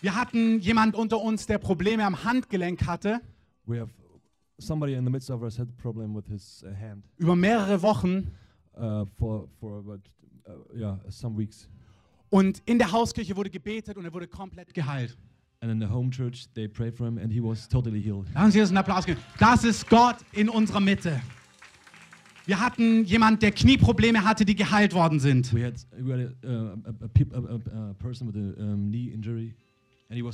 Wir hatten jemand unter uns, der Probleme am Handgelenk hatte, We have somebody in the midst of us had a problem with his uh, hand über mehrere Wochen. uh, for for about uh, yeah some weeks. Und in der Hauskirche wurde gebetet und er wurde komplett geheilt. And in the home church, they prayed for him, and he was totally healed. Lassen Sie uns einen Applaus geben. Das ist Gott in unserer Mitte. Wir hatten jemand, der Knieprobleme hatte, die geheilt worden sind. We had we had a, uh, a, a, peop- a, a, a person with a um, knee injury,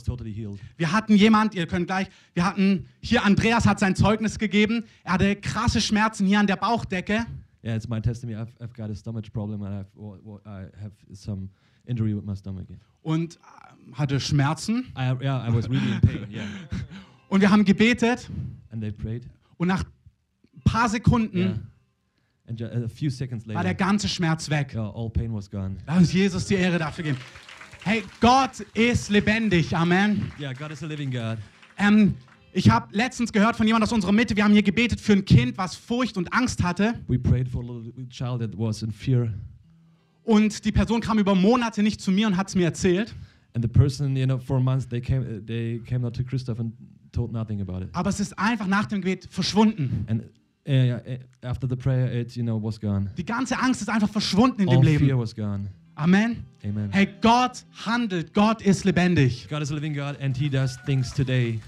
totally. Wir hatten jemand, ihr könnt gleich, wir hatten hier Andreas hat sein Zeugnis gegeben. Er hatte krasse Schmerzen hier an der Bauchdecke. Yeah, it's my testimony. I've, I've got a stomach problem, and I've well, well, I have some injury with my stomach. Und äh, hatte Schmerzen. I yeah, I was really in pain. Yeah, Und wir haben gebetet and they prayed. und nach ein paar Sekunden Yeah, and a few seconds war der later, ganze Schmerz weg. yeah, all pain was gone. Lass uns Jesus die Ehre dafür geben. Hey, Gott ist lebendig. Amen. Yeah, God is a living God. Ähm, ich habe letztens gehört von jemand aus unserer Mitte, wir haben hier gebetet für ein Kind, was Furcht und Angst hatte. We prayed for a little child that was in fear, Und die Person kam über Monate nicht zu mir und hat es mir erzählt. and the person, you know, for months they came, they came not to Christoph and told nothing about it. Aber es ist einfach nach dem Gebet verschwunden. And uh, uh, after the prayer, it you know was gone. Die ganze Angst ist einfach verschwunden in dem All fear Leben. was gone. Amen. Amen. Hey, Gott handelt. Gott ist lebendig. God is a living God, and He does things today.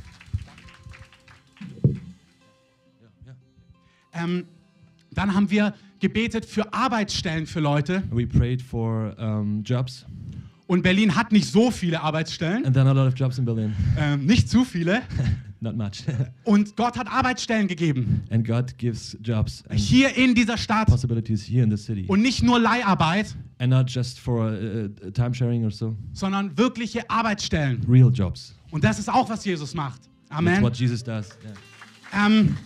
Ähm, dann haben wir gebetet für Arbeitsstellen für Leute. We prayed for um, jobs, Und Berlin hat nicht so viele Arbeitsstellen. and there are a lot of jobs in Berlin. Ähm, nicht zu viele. Not much. Und Gott hat Arbeitsstellen gegeben. and God gives jobs Hier in dieser Stadt. possibilities here in the city, Und nicht nur Leiharbeit, and not just for uh, uh, time sharing or so. sondern wirkliche Arbeitsstellen. Real jobs. Und das ist auch, was Jesus macht. That's Amen. what Jesus does. Yeah. Ähm,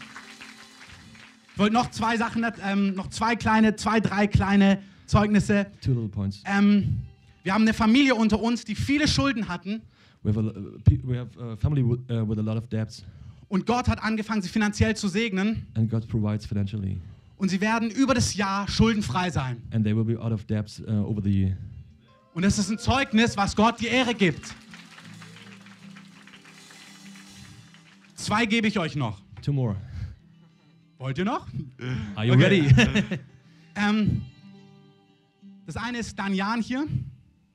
ich wollte noch zwei Sachen, ähm, noch zwei kleine, zwei, drei kleine Zeugnisse. Two little points. Ähm, wir haben eine Familie unter uns, die viele Schulden hatten. We have a, uh, pe- we have a family with, uh, with a lot of debts, Und Gott hat angefangen, sie finanziell zu segnen. and God provides financially, Und sie werden über das Jahr schuldenfrei sein. and they will be out of debts uh, over the year. Und das ist ein Zeugnis, was Gott die Ehre gibt. Zwei gebe ich euch noch. Two more. Wollt ihr noch? Are you Okay. ready? Ähm, das eine ist Danjan hier.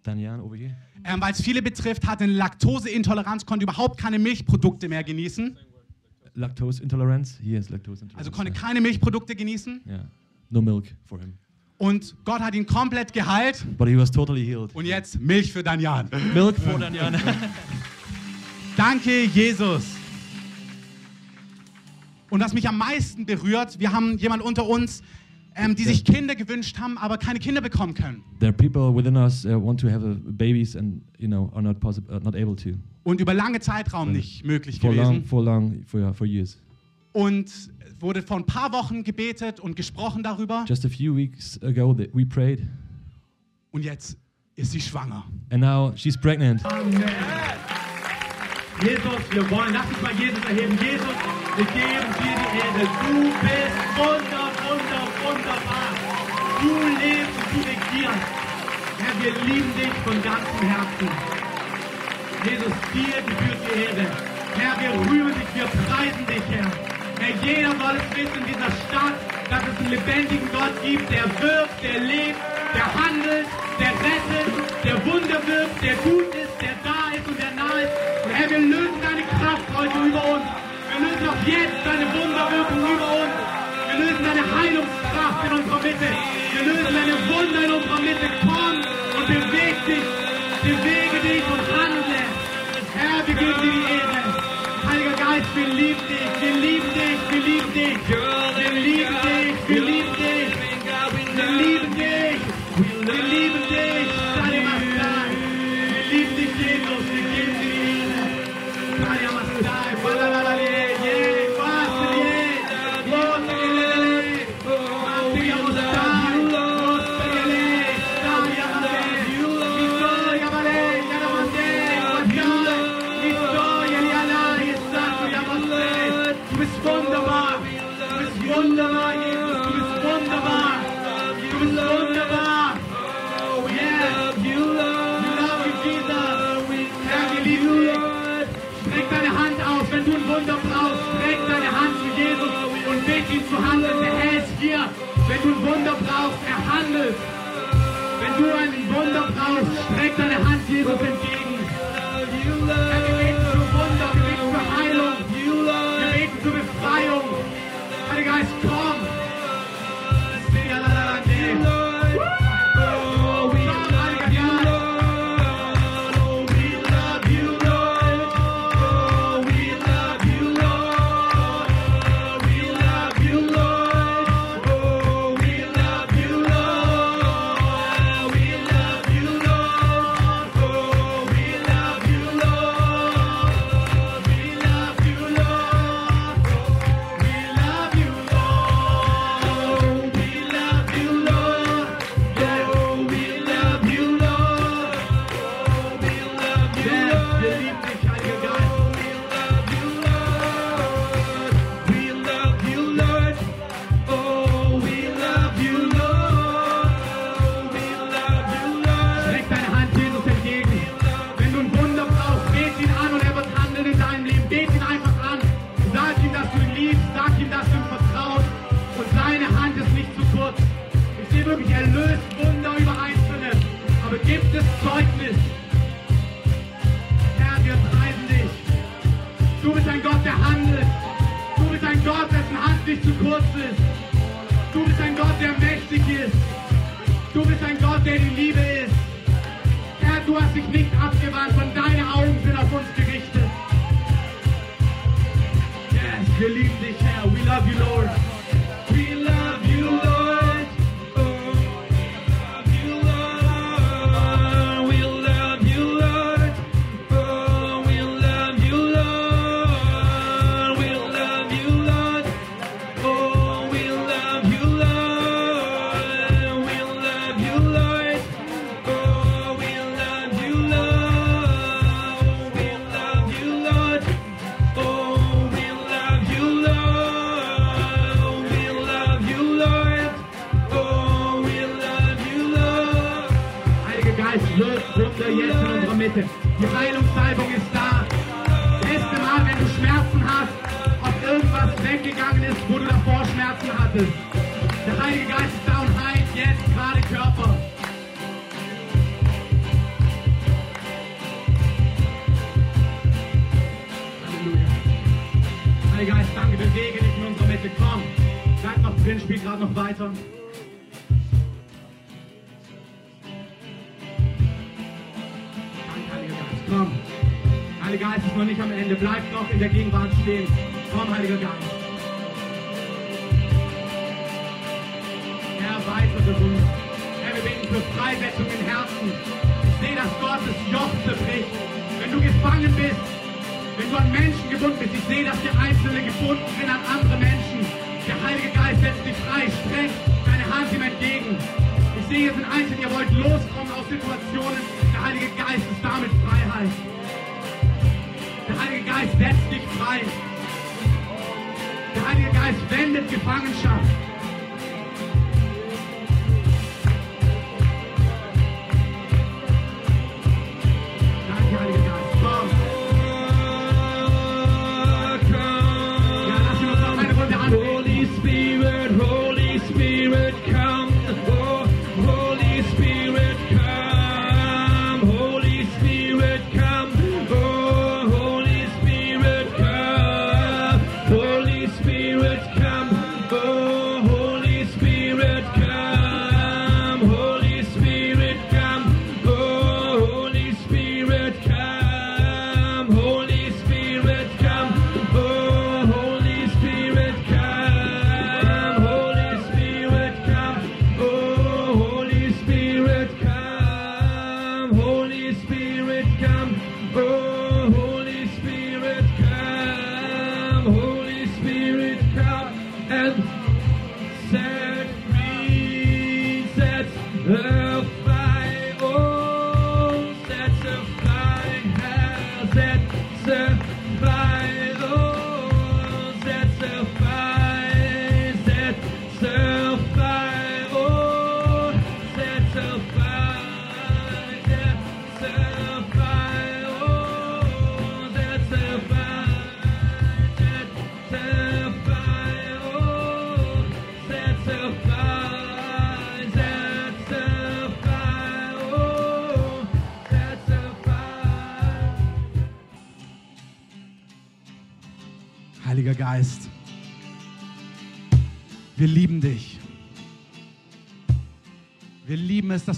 Danyan over here. Ähm, Weil es viele betrifft, hat eine Laktoseintoleranz, konnte überhaupt keine Milchprodukte mehr genießen. Lactose intolerance. He has lactose intolerance. Also konnte keine Milchprodukte genießen. yeah. No milk for him. Und Gott hat ihn komplett geheilt. But he was totally healed. Und jetzt Milch für Danjan. Milk for Danyan. Danke, Jesus. Und was mich am meisten berührt, wir haben jemand unter uns, ähm, die sich Kinder gewünscht haben, aber keine Kinder bekommen können. there are people within us uh, want to have uh, babies and you know are not possible, uh, not able to Und über lange Zeitraum nicht möglich for long, gewesen. for long, for for years. Und wurde vor ein paar Wochen gebetet und gesprochen darüber. Just a few weeks ago, that we prayed, Und jetzt ist sie schwanger. and now she's pregnant. Jesus, wir wollen, lass uns mal Jesus erheben. Jesus, wir geben dir die Ehre. Du bist wunder, wunder, wunderbar. Du lebst und du regierst. Herr, wir lieben dich von ganzem Herzen. Jesus, dir gebührt die Ehre. Herr, wir rühmen dich, wir preisen dich, Herr. Herr, jeder soll es wissen in dieser Stadt, dass es einen lebendigen Gott gibt, der wirkt, der lebt, der handelt, der rettet, der Wunder wirkt, der gut ist, der da ist und der nah ist. Und Herr, wir lösen deine Kraft heute über uns. Wir lösen auch jetzt deine Wunderwirkung über uns. Wir lösen deine Heilungskraft in unserer Mitte. Wir lösen deine Wunder in unserer Mitte. Komm und beweg dich, bewege dich und handle. Herr, wir geben dir die Ehre. Heiliger Geist, wir lieben dich, wir lieben dich, wir lieben dich. Wir lieben dich, wir lieben dich. ihn zu handeln. Er ist hier. Wenn du ein Wunder brauchst, er handelt. Wenn du ein Wunder brauchst, streck deine Hand Jesus entgegen. Wir beten für Wunder, wir beten für Heilung, wir beten für Befreiung. Heiliger Geist, komm.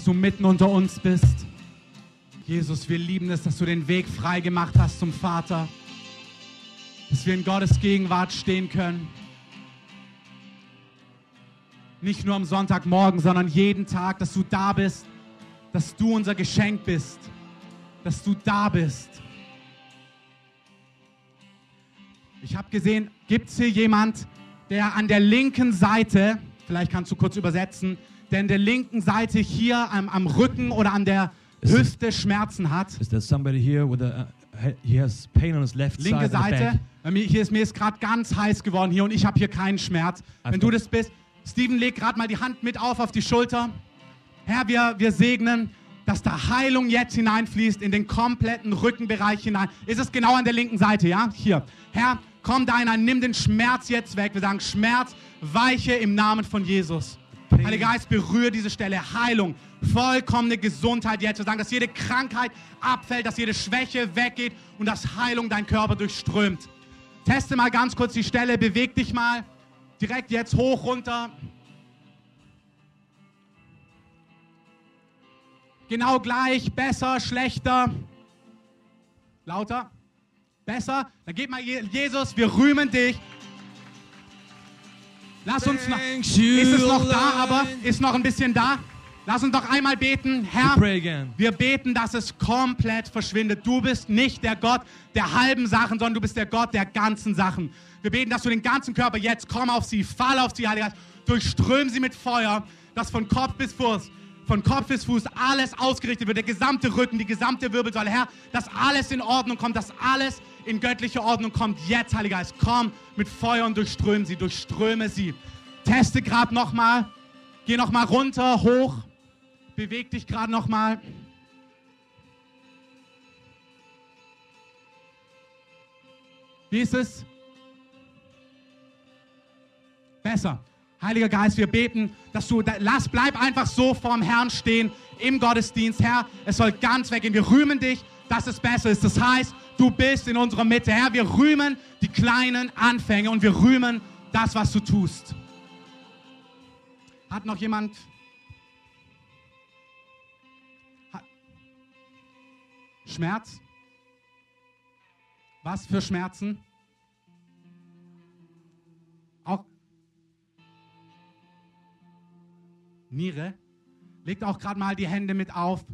Du mitten unter uns bist. Jesus, wir lieben es, dass du den Weg frei gemacht hast zum Vater. Dass wir in Gottes Gegenwart stehen können. Nicht nur am Sonntagmorgen, sondern jeden Tag, dass du da bist. Dass du unser Geschenk bist. Dass du da bist. Ich habe gesehen, gibt es hier jemand, der an der linken Seite, vielleicht kannst du kurz übersetzen, der an der linken Seite hier am, am Rücken oder an der es- Hüfte Schmerzen hat? Is there somebody here with a, uh, he- has pain on his left Linke side Seite. Bei mir, hier ist mir ist gerade ganz heiß geworden hier und ich habe hier keinen Schmerz. Wenn Einfach- du das bist, Steven, leg gerade mal die Hand mit auf auf die Schulter. Herr, wir, wir segnen, dass da Heilung jetzt hineinfließt in den kompletten Rückenbereich hinein. Ist es genau an der linken Seite, ja? Hier. Herr, komm da hinein, nimm den Schmerz jetzt weg. Wir sagen Schmerz, weiche im Namen von Jesus. Heiliger Geist, berühre diese Stelle. Heilung, vollkommene Gesundheit jetzt. Wir sagen, dass jede Krankheit abfällt, dass jede Schwäche weggeht und dass Heilung deinen Körper durchströmt. Teste mal ganz kurz die Stelle, beweg dich mal. Direkt jetzt hoch, runter. Genau gleich, besser, schlechter. Lauter. Besser. Dann gib mal Je- Jesus, wir rühmen dich. Lass uns noch. Ist es noch da, aber ist noch ein bisschen da? Lass uns doch einmal beten. Herr, wir beten, dass es komplett verschwindet. Du bist nicht der Gott der halben Sachen, sondern du bist der Gott der ganzen Sachen. Wir beten, dass du den ganzen Körper jetzt komm auf sie, fall auf sie, Heiliger durchström sie mit Feuer, dass von Kopf bis Fuß, von Kopf bis Fuß alles ausgerichtet wird, der gesamte Rücken, die gesamte Wirbelsäule, Herr, dass alles in Ordnung kommt, dass alles in göttliche Ordnung kommt. Jetzt, Heiliger Geist, komm mit Feuer und durchström sie, durchströme sie. Teste gerade nochmal, geh nochmal runter, hoch. Beweg dich gerade noch mal. Wie ist es? Besser. Heiliger Geist, wir beten, dass du, lass, bleib einfach so vorm Herrn stehen im Gottesdienst. Herr, es soll ganz weggehen. Wir rühmen dich, dass es besser ist. Das heißt, du bist in unserer Mitte. Herr, wir rühmen die kleinen Anfänge und wir rühmen das, was du tust. Hat noch jemand Schmerz? Was für Schmerzen? Auch Niere? Legt auch gerade mal die Hände mit auf.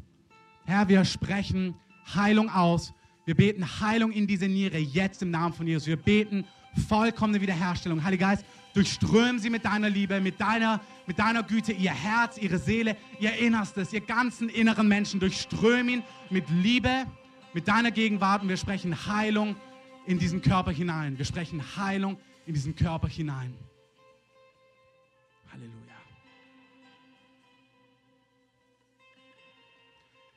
Herr, wir sprechen Heilung aus. Wir beten Heilung in diese Niere jetzt im Namen von Jesus. Wir beten vollkommene Wiederherstellung. Heiliger Geist, durchström sie mit deiner Liebe, mit deiner, mit deiner Güte, ihr Herz, ihre Seele, ihr Innerstes, ihr ganzen inneren Menschen. Durchström ihn mit Liebe, mit deiner Gegenwart und wir sprechen Heilung in diesen Körper hinein. Wir sprechen Heilung in diesen Körper hinein.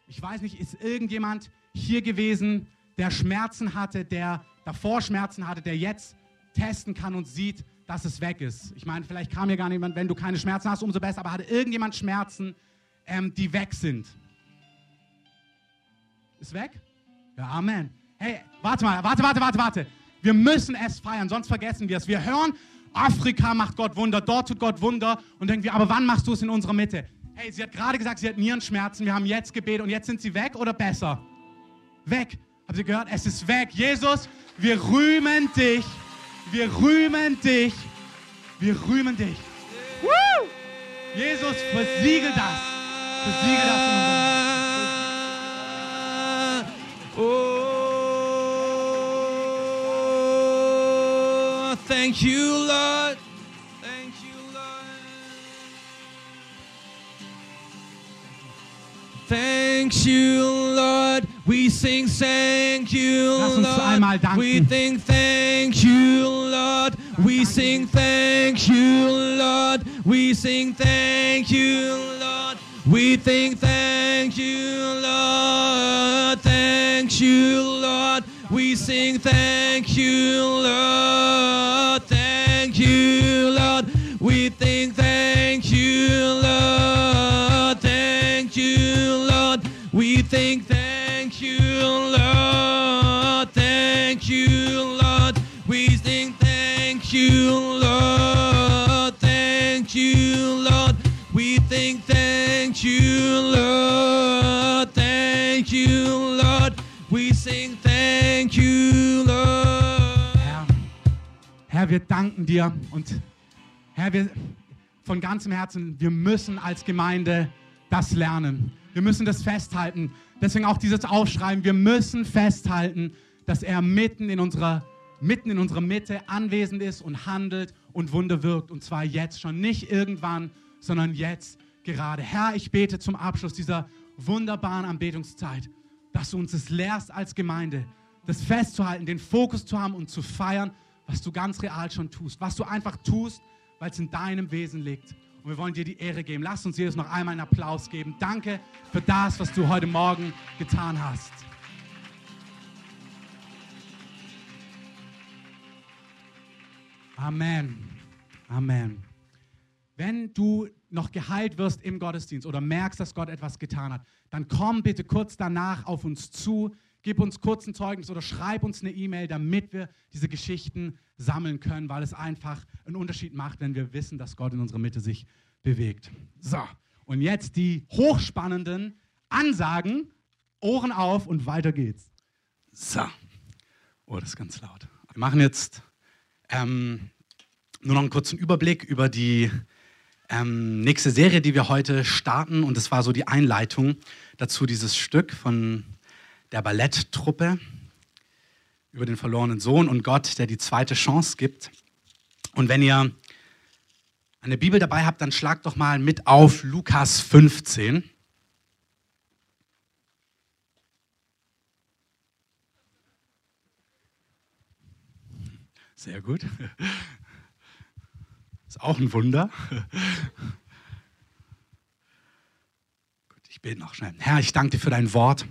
Ich weiß nicht, ist irgendjemand hier gewesen, der Schmerzen hatte, der davor Schmerzen hatte, der jetzt testen kann und sieht, dass es weg ist? Ich meine, vielleicht kam hier gar niemand, wenn du keine Schmerzen hast, umso besser, aber hatte irgendjemand Schmerzen, ähm, die weg sind? Ist weg? Ja, Amen. Hey, warte mal, warte, warte, warte, warte. Wir müssen es feiern, sonst vergessen wir es. Wir hören, Afrika macht Gott Wunder, dort tut Gott Wunder und denken wir, aber wann machst du es in unserer Mitte? Hey, sie hat gerade gesagt, sie hat Nierenschmerzen, wir haben jetzt gebetet und jetzt sind sie weg oder besser? Weg. Habt ihr gehört? Es ist weg. Jesus, wir rühmen dich. Wir rühmen dich. Wir rühmen dich. Woo! Jesus, versiegel das. Versiegel das Oh, thank you, Lord. Thank you, Lord. We sing thank you, Lord. We think thank you, Lord. We sing thank you, Lord. We sing thank you, Lord. We think thank you, Lord. Thank you, Lord. We sing thank you, Lord. Herr, wir danken dir und Herr, wir von ganzem Herzen, wir müssen als Gemeinde das lernen. Wir müssen das festhalten. Deswegen auch dieses Aufschreiben. Wir müssen festhalten, dass er mitten in unserer, mitten in unserer Mitte anwesend ist und handelt und Wunder wirkt. Und zwar jetzt schon. Nicht irgendwann, sondern jetzt gerade. Herr, ich bete zum Abschluss dieser wunderbaren Anbetungszeit, dass du uns es lehrst als Gemeinde, das festzuhalten, den Fokus zu haben und zu feiern, was du ganz real schon tust. Was du einfach tust, weil es in deinem Wesen liegt. Und wir wollen dir die Ehre geben. Lass uns Jesus noch einmal einen Applaus geben. Danke für das, was du heute Morgen getan hast. Amen. Amen. Wenn du noch geheilt wirst im Gottesdienst oder merkst, dass Gott etwas getan hat, dann komm bitte kurz danach auf uns zu, gib uns kurz ein Zeugnis oder schreib uns eine E-Mail, damit wir diese Geschichten sammeln können, weil es einfach einen Unterschied macht, wenn wir wissen, dass Gott in unserer Mitte sich bewegt. So, und jetzt die hochspannenden Ansagen, Ohren auf und weiter geht's. So, oh, das ist ganz laut. Wir machen jetzt ähm, nur noch einen kurzen Überblick über die ähm, nächste Serie, die wir heute starten. Und das war so die Einleitung dazu, dieses Stück von der Balletttruppe über den verlorenen Sohn und Gott, der die zweite Chance gibt. Und wenn ihr eine Bibel dabei habt, dann schlagt doch mal mit auf Lukas 15. Sehr gut. Ist auch ein Wunder. Gut, ich bete noch schnell. Herr, ich danke dir für dein Wort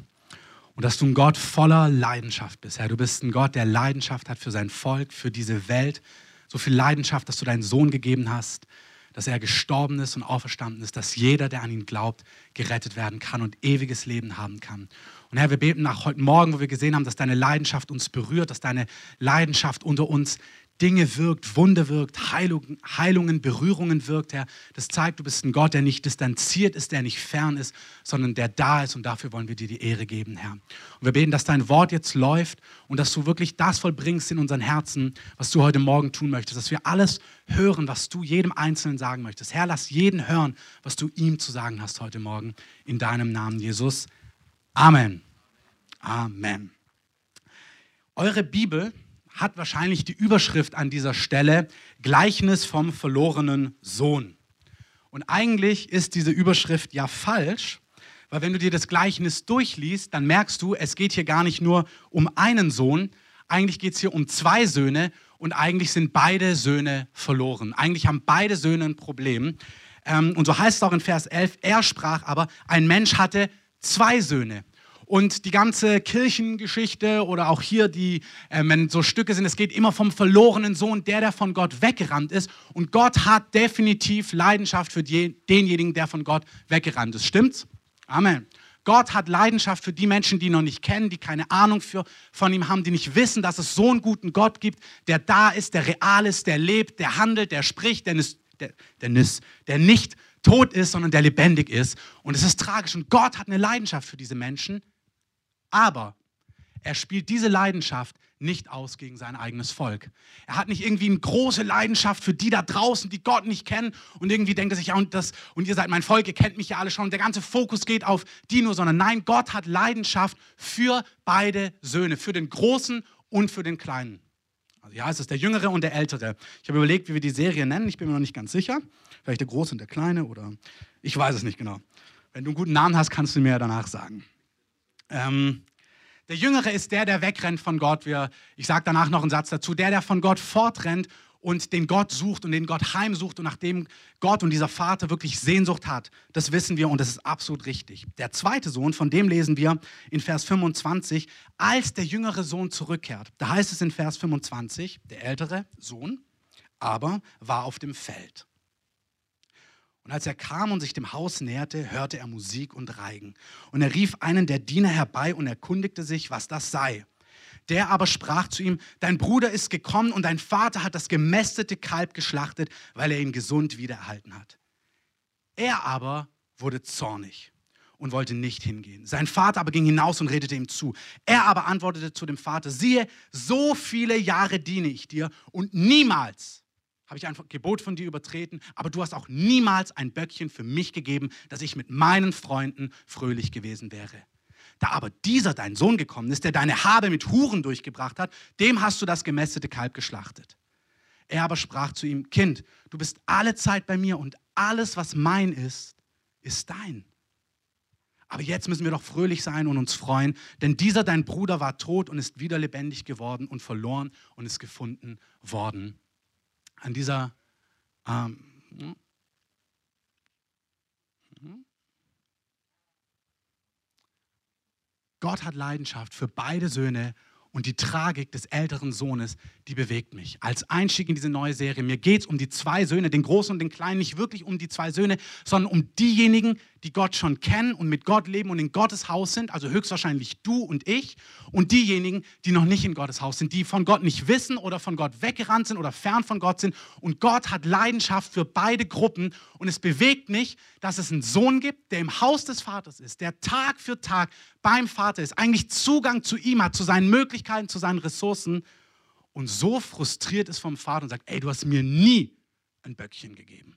und dass du ein Gott voller Leidenschaft bist. Herr, du bist ein Gott, der Leidenschaft hat für sein Volk, für diese Welt. So viel Leidenschaft, dass du deinen Sohn gegeben hast, dass er gestorben ist und auferstanden ist, dass jeder, der an ihn glaubt, gerettet werden kann und ewiges Leben haben kann. Und Herr, wir beten nach heute Morgen, wo wir gesehen haben, dass deine Leidenschaft uns berührt, dass deine Leidenschaft unter uns Dinge wirkt, Wunder wirkt, Heilungen, Heilungen, Berührungen wirkt, Herr. Das zeigt, du bist ein Gott, der nicht distanziert ist, der nicht fern ist, sondern der da ist. Und dafür wollen wir dir die Ehre geben, Herr. Und wir beten, dass dein Wort jetzt läuft und dass du wirklich das vollbringst in unseren Herzen, was du heute Morgen tun möchtest. Dass wir alles hören, was du jedem Einzelnen sagen möchtest. Herr, lass jeden hören, was du ihm zu sagen hast heute Morgen. In deinem Namen, Jesus. Amen. Amen. Eure Bibel hat wahrscheinlich die Überschrift an dieser Stelle Gleichnis vom verlorenen Sohn. Und eigentlich ist diese Überschrift ja falsch, weil wenn du dir das Gleichnis durchliest, dann merkst du, es geht hier gar nicht nur um einen Sohn, eigentlich geht es hier um zwei Söhne und eigentlich sind beide Söhne verloren. Eigentlich haben beide Söhne ein Problem. Ähm, und so heißt es auch in Vers 11, er sprach aber, ein Mensch hatte zwei Söhne. Und die ganze Kirchengeschichte oder auch hier, die, äh, wenn so Stücke sind, es geht immer vom verlorenen Sohn, der, der von Gott weggerannt ist. Und Gott hat definitiv Leidenschaft für die, denjenigen, der von Gott weggerannt ist. Stimmt's? Amen. Gott hat Leidenschaft für die Menschen, die ihn noch nicht kennen, die keine Ahnung für, von ihm haben, die nicht wissen, dass es so einen guten Gott gibt, der da ist, der real ist, der lebt, der handelt, der spricht, der, der, der, der nicht tot ist, sondern der lebendig ist. Und es ist tragisch. Und Gott hat eine Leidenschaft für diese Menschen. Aber er spielt diese Leidenschaft nicht aus gegen sein eigenes Volk. Er hat nicht irgendwie eine große Leidenschaft für die da draußen, die Gott nicht kennen und irgendwie denkt er sich, ja, und, das, und ihr seid mein Volk, ihr kennt mich ja alle schon. Und der ganze Fokus geht auf die nur, sondern nein, Gott hat Leidenschaft für beide Söhne, für den Großen und für den Kleinen. Also ja, es ist der Jüngere und der Ältere. Ich habe überlegt, wie wir die Serie nennen. Ich bin mir noch nicht ganz sicher. Vielleicht der Große und der Kleine oder ich weiß es nicht genau. Wenn du einen guten Namen hast, kannst du mir danach sagen. Ähm, der Jüngere ist der, der wegrennt von Gott. Wir, ich sage danach noch einen Satz dazu. Der, der von Gott fortrennt und den Gott sucht und den Gott heimsucht und nachdem Gott und dieser Vater wirklich Sehnsucht hat. Das wissen wir und das ist absolut richtig. Der zweite Sohn, von dem lesen wir in Vers 25, als der jüngere Sohn zurückkehrt. Da heißt es in Vers 25, der ältere Sohn aber war auf dem Feld. Und als er kam und sich dem Haus näherte, hörte er Musik und Reigen. Und er rief einen der Diener herbei und erkundigte sich, was das sei. Der aber sprach zu ihm, dein Bruder ist gekommen und dein Vater hat das gemästete Kalb geschlachtet, weil er ihn gesund wiedererhalten hat. Er aber wurde zornig und wollte nicht hingehen. Sein Vater aber ging hinaus und redete ihm zu. Er aber antwortete zu dem Vater, siehe, so viele Jahre diene ich dir und niemals habe ich ein Gebot von dir übertreten, aber du hast auch niemals ein Böckchen für mich gegeben, dass ich mit meinen Freunden fröhlich gewesen wäre. Da aber dieser dein Sohn gekommen ist, der deine Habe mit Huren durchgebracht hat, dem hast du das gemästete Kalb geschlachtet. Er aber sprach zu ihm, Kind, du bist alle Zeit bei mir und alles, was mein ist, ist dein. Aber jetzt müssen wir doch fröhlich sein und uns freuen, denn dieser dein Bruder war tot und ist wieder lebendig geworden und verloren und ist gefunden worden. An dieser ähm, Gott hat Leidenschaft für beide Söhne und die Tragik des älteren Sohnes, die bewegt mich. Als Einstieg in diese neue Serie, mir geht es um die zwei Söhne, den Großen und den Kleinen, nicht wirklich um die zwei Söhne, sondern um diejenigen, die Gott schon kennen und mit Gott leben und in Gottes Haus sind, also höchstwahrscheinlich du und ich, und diejenigen, die noch nicht in Gottes Haus sind, die von Gott nicht wissen oder von Gott weggerannt sind oder fern von Gott sind. Und Gott hat Leidenschaft für beide Gruppen. Und es bewegt mich, dass es einen Sohn gibt, der im Haus des Vaters ist, der Tag für Tag beim Vater ist, eigentlich Zugang zu ihm hat, zu seinen Möglichkeiten, zu seinen Ressourcen und so frustriert ist vom Vater und sagt, ey, du hast mir nie ein Böckchen gegeben.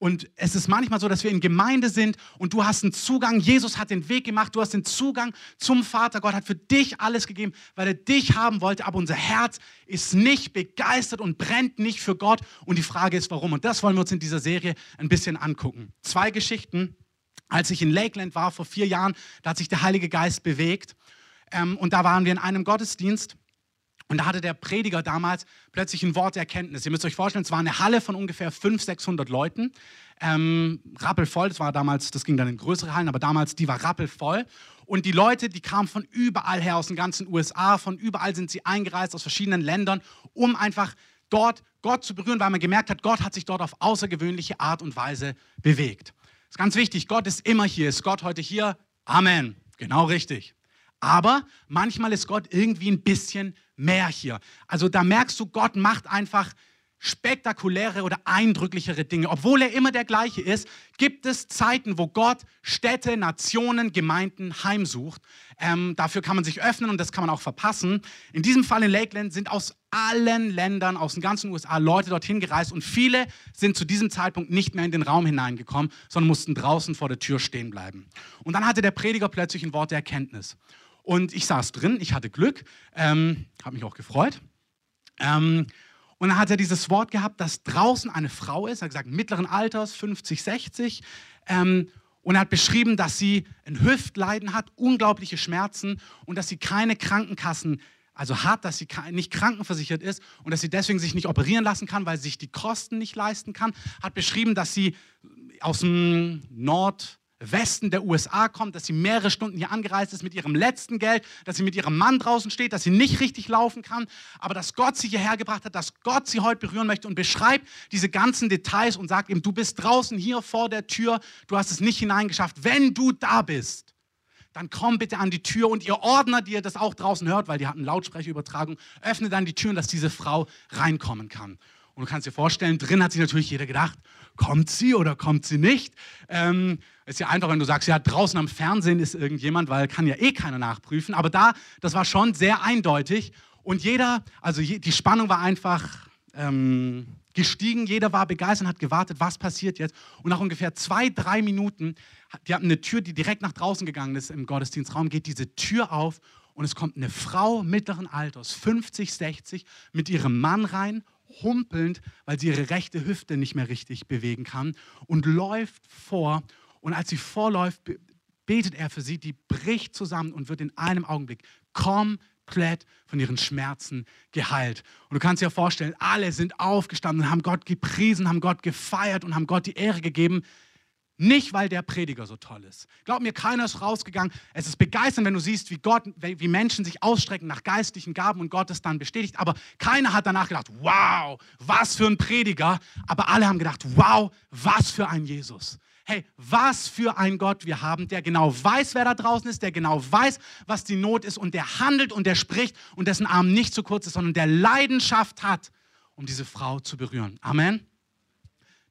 Und es ist manchmal so, dass wir in Gemeinde sind und du hast einen Zugang. Jesus hat den Weg gemacht. Du hast den Zugang zum Vater. Gott hat für dich alles gegeben, weil er dich haben wollte. Aber unser Herz ist nicht begeistert und brennt nicht für Gott. Und die Frage ist, warum? Und das wollen wir uns in dieser Serie ein bisschen angucken. Zwei Geschichten. Als ich in Lakeland war vor vier Jahren, da hat sich der Heilige Geist bewegt. Ähm, und da waren wir in einem Gottesdienst. Und da hatte der Prediger damals plötzlich ein Wort der Erkenntnis. Ihr müsst euch vorstellen, es war eine Halle von ungefähr 500, 600 Leuten. Ähm, rappelvoll, das war damals, das ging dann in größere Hallen, aber damals, die war rappelvoll. Und die Leute, die kamen von überall her, aus den ganzen USA, von überall sind sie eingereist, aus verschiedenen Ländern, um einfach dort Gott zu berühren, weil man gemerkt hat, Gott hat sich dort auf außergewöhnliche Art und Weise bewegt. Das ist ganz wichtig, Gott ist immer hier. Ist Gott heute hier? Amen. Genau richtig. Aber manchmal ist Gott irgendwie ein bisschen mehr hier. Also da merkst du, Gott macht einfach spektakuläre oder eindrücklichere Dinge. Obwohl er immer der gleiche ist, gibt es Zeiten, wo Gott Städte, Nationen, Gemeinden heimsucht. Ähm, dafür kann man sich öffnen und das kann man auch verpassen. In diesem Fall in Lakeland sind aus allen Ländern, aus den ganzen USA Leute dorthin gereist und viele sind zu diesem Zeitpunkt nicht mehr in den Raum hineingekommen, sondern mussten draußen vor der Tür stehen bleiben. Und dann hatte der Prediger plötzlich ein Wort der Erkenntnis. Und ich saß drin, ich hatte Glück, ähm, habe mich auch gefreut. Ähm, und dann hat er dieses Wort gehabt, dass draußen eine Frau ist, er hat gesagt, mittleren Alters, 50, 60. Ähm, und er hat beschrieben, dass sie ein Hüftleiden hat, unglaubliche Schmerzen und dass sie keine Krankenkassen, also hat, dass sie nicht krankenversichert ist und dass sie deswegen sich nicht operieren lassen kann, weil sie sich die Kosten nicht leisten kann. Hat beschrieben, dass sie aus dem Nord, Westen der USA kommt, dass sie mehrere Stunden hier angereist ist mit ihrem letzten Geld, dass sie mit ihrem Mann draußen steht, dass sie nicht richtig laufen kann, aber dass Gott sie hierher gebracht hat, dass Gott sie heute berühren möchte und beschreibt diese ganzen Details und sagt ihm, du bist draußen hier vor der Tür, du hast es nicht hineingeschafft. Wenn du da bist, dann komm bitte an die Tür und ihr Ordner, die ihr das auch draußen hört, weil die hatten Lautsprecherübertragung, öffne dann die Türen, dass diese Frau reinkommen kann. Und du kannst dir vorstellen, drin hat sich natürlich jeder gedacht, kommt sie oder kommt sie nicht? Ähm, ist ja einfach, wenn du sagst, ja, draußen am Fernsehen ist irgendjemand, weil kann ja eh keiner nachprüfen. Aber da, das war schon sehr eindeutig. Und jeder, also je, die Spannung war einfach ähm, gestiegen. Jeder war begeistert und hat gewartet, was passiert jetzt. Und nach ungefähr zwei, drei Minuten, die hatten eine Tür, die direkt nach draußen gegangen ist im Gottesdienstraum, geht diese Tür auf und es kommt eine Frau mittleren Alters, 50, 60, mit ihrem Mann rein humpelnd, weil sie ihre rechte Hüfte nicht mehr richtig bewegen kann und läuft vor. Und als sie vorläuft, betet er für sie, die bricht zusammen und wird in einem Augenblick komplett von ihren Schmerzen geheilt. Und du kannst dir vorstellen, alle sind aufgestanden, haben Gott gepriesen, haben Gott gefeiert und haben Gott die Ehre gegeben. Nicht, weil der Prediger so toll ist. Glaub mir, keiner ist rausgegangen. Es ist begeisternd, wenn du siehst, wie, Gott, wie Menschen sich ausstrecken nach geistlichen Gaben und Gott es dann bestätigt. Aber keiner hat danach gedacht, wow, was für ein Prediger. Aber alle haben gedacht, wow, was für ein Jesus. Hey, was für ein Gott wir haben, der genau weiß, wer da draußen ist, der genau weiß, was die Not ist und der handelt und der spricht und dessen Arm nicht zu kurz ist, sondern der Leidenschaft hat, um diese Frau zu berühren. Amen.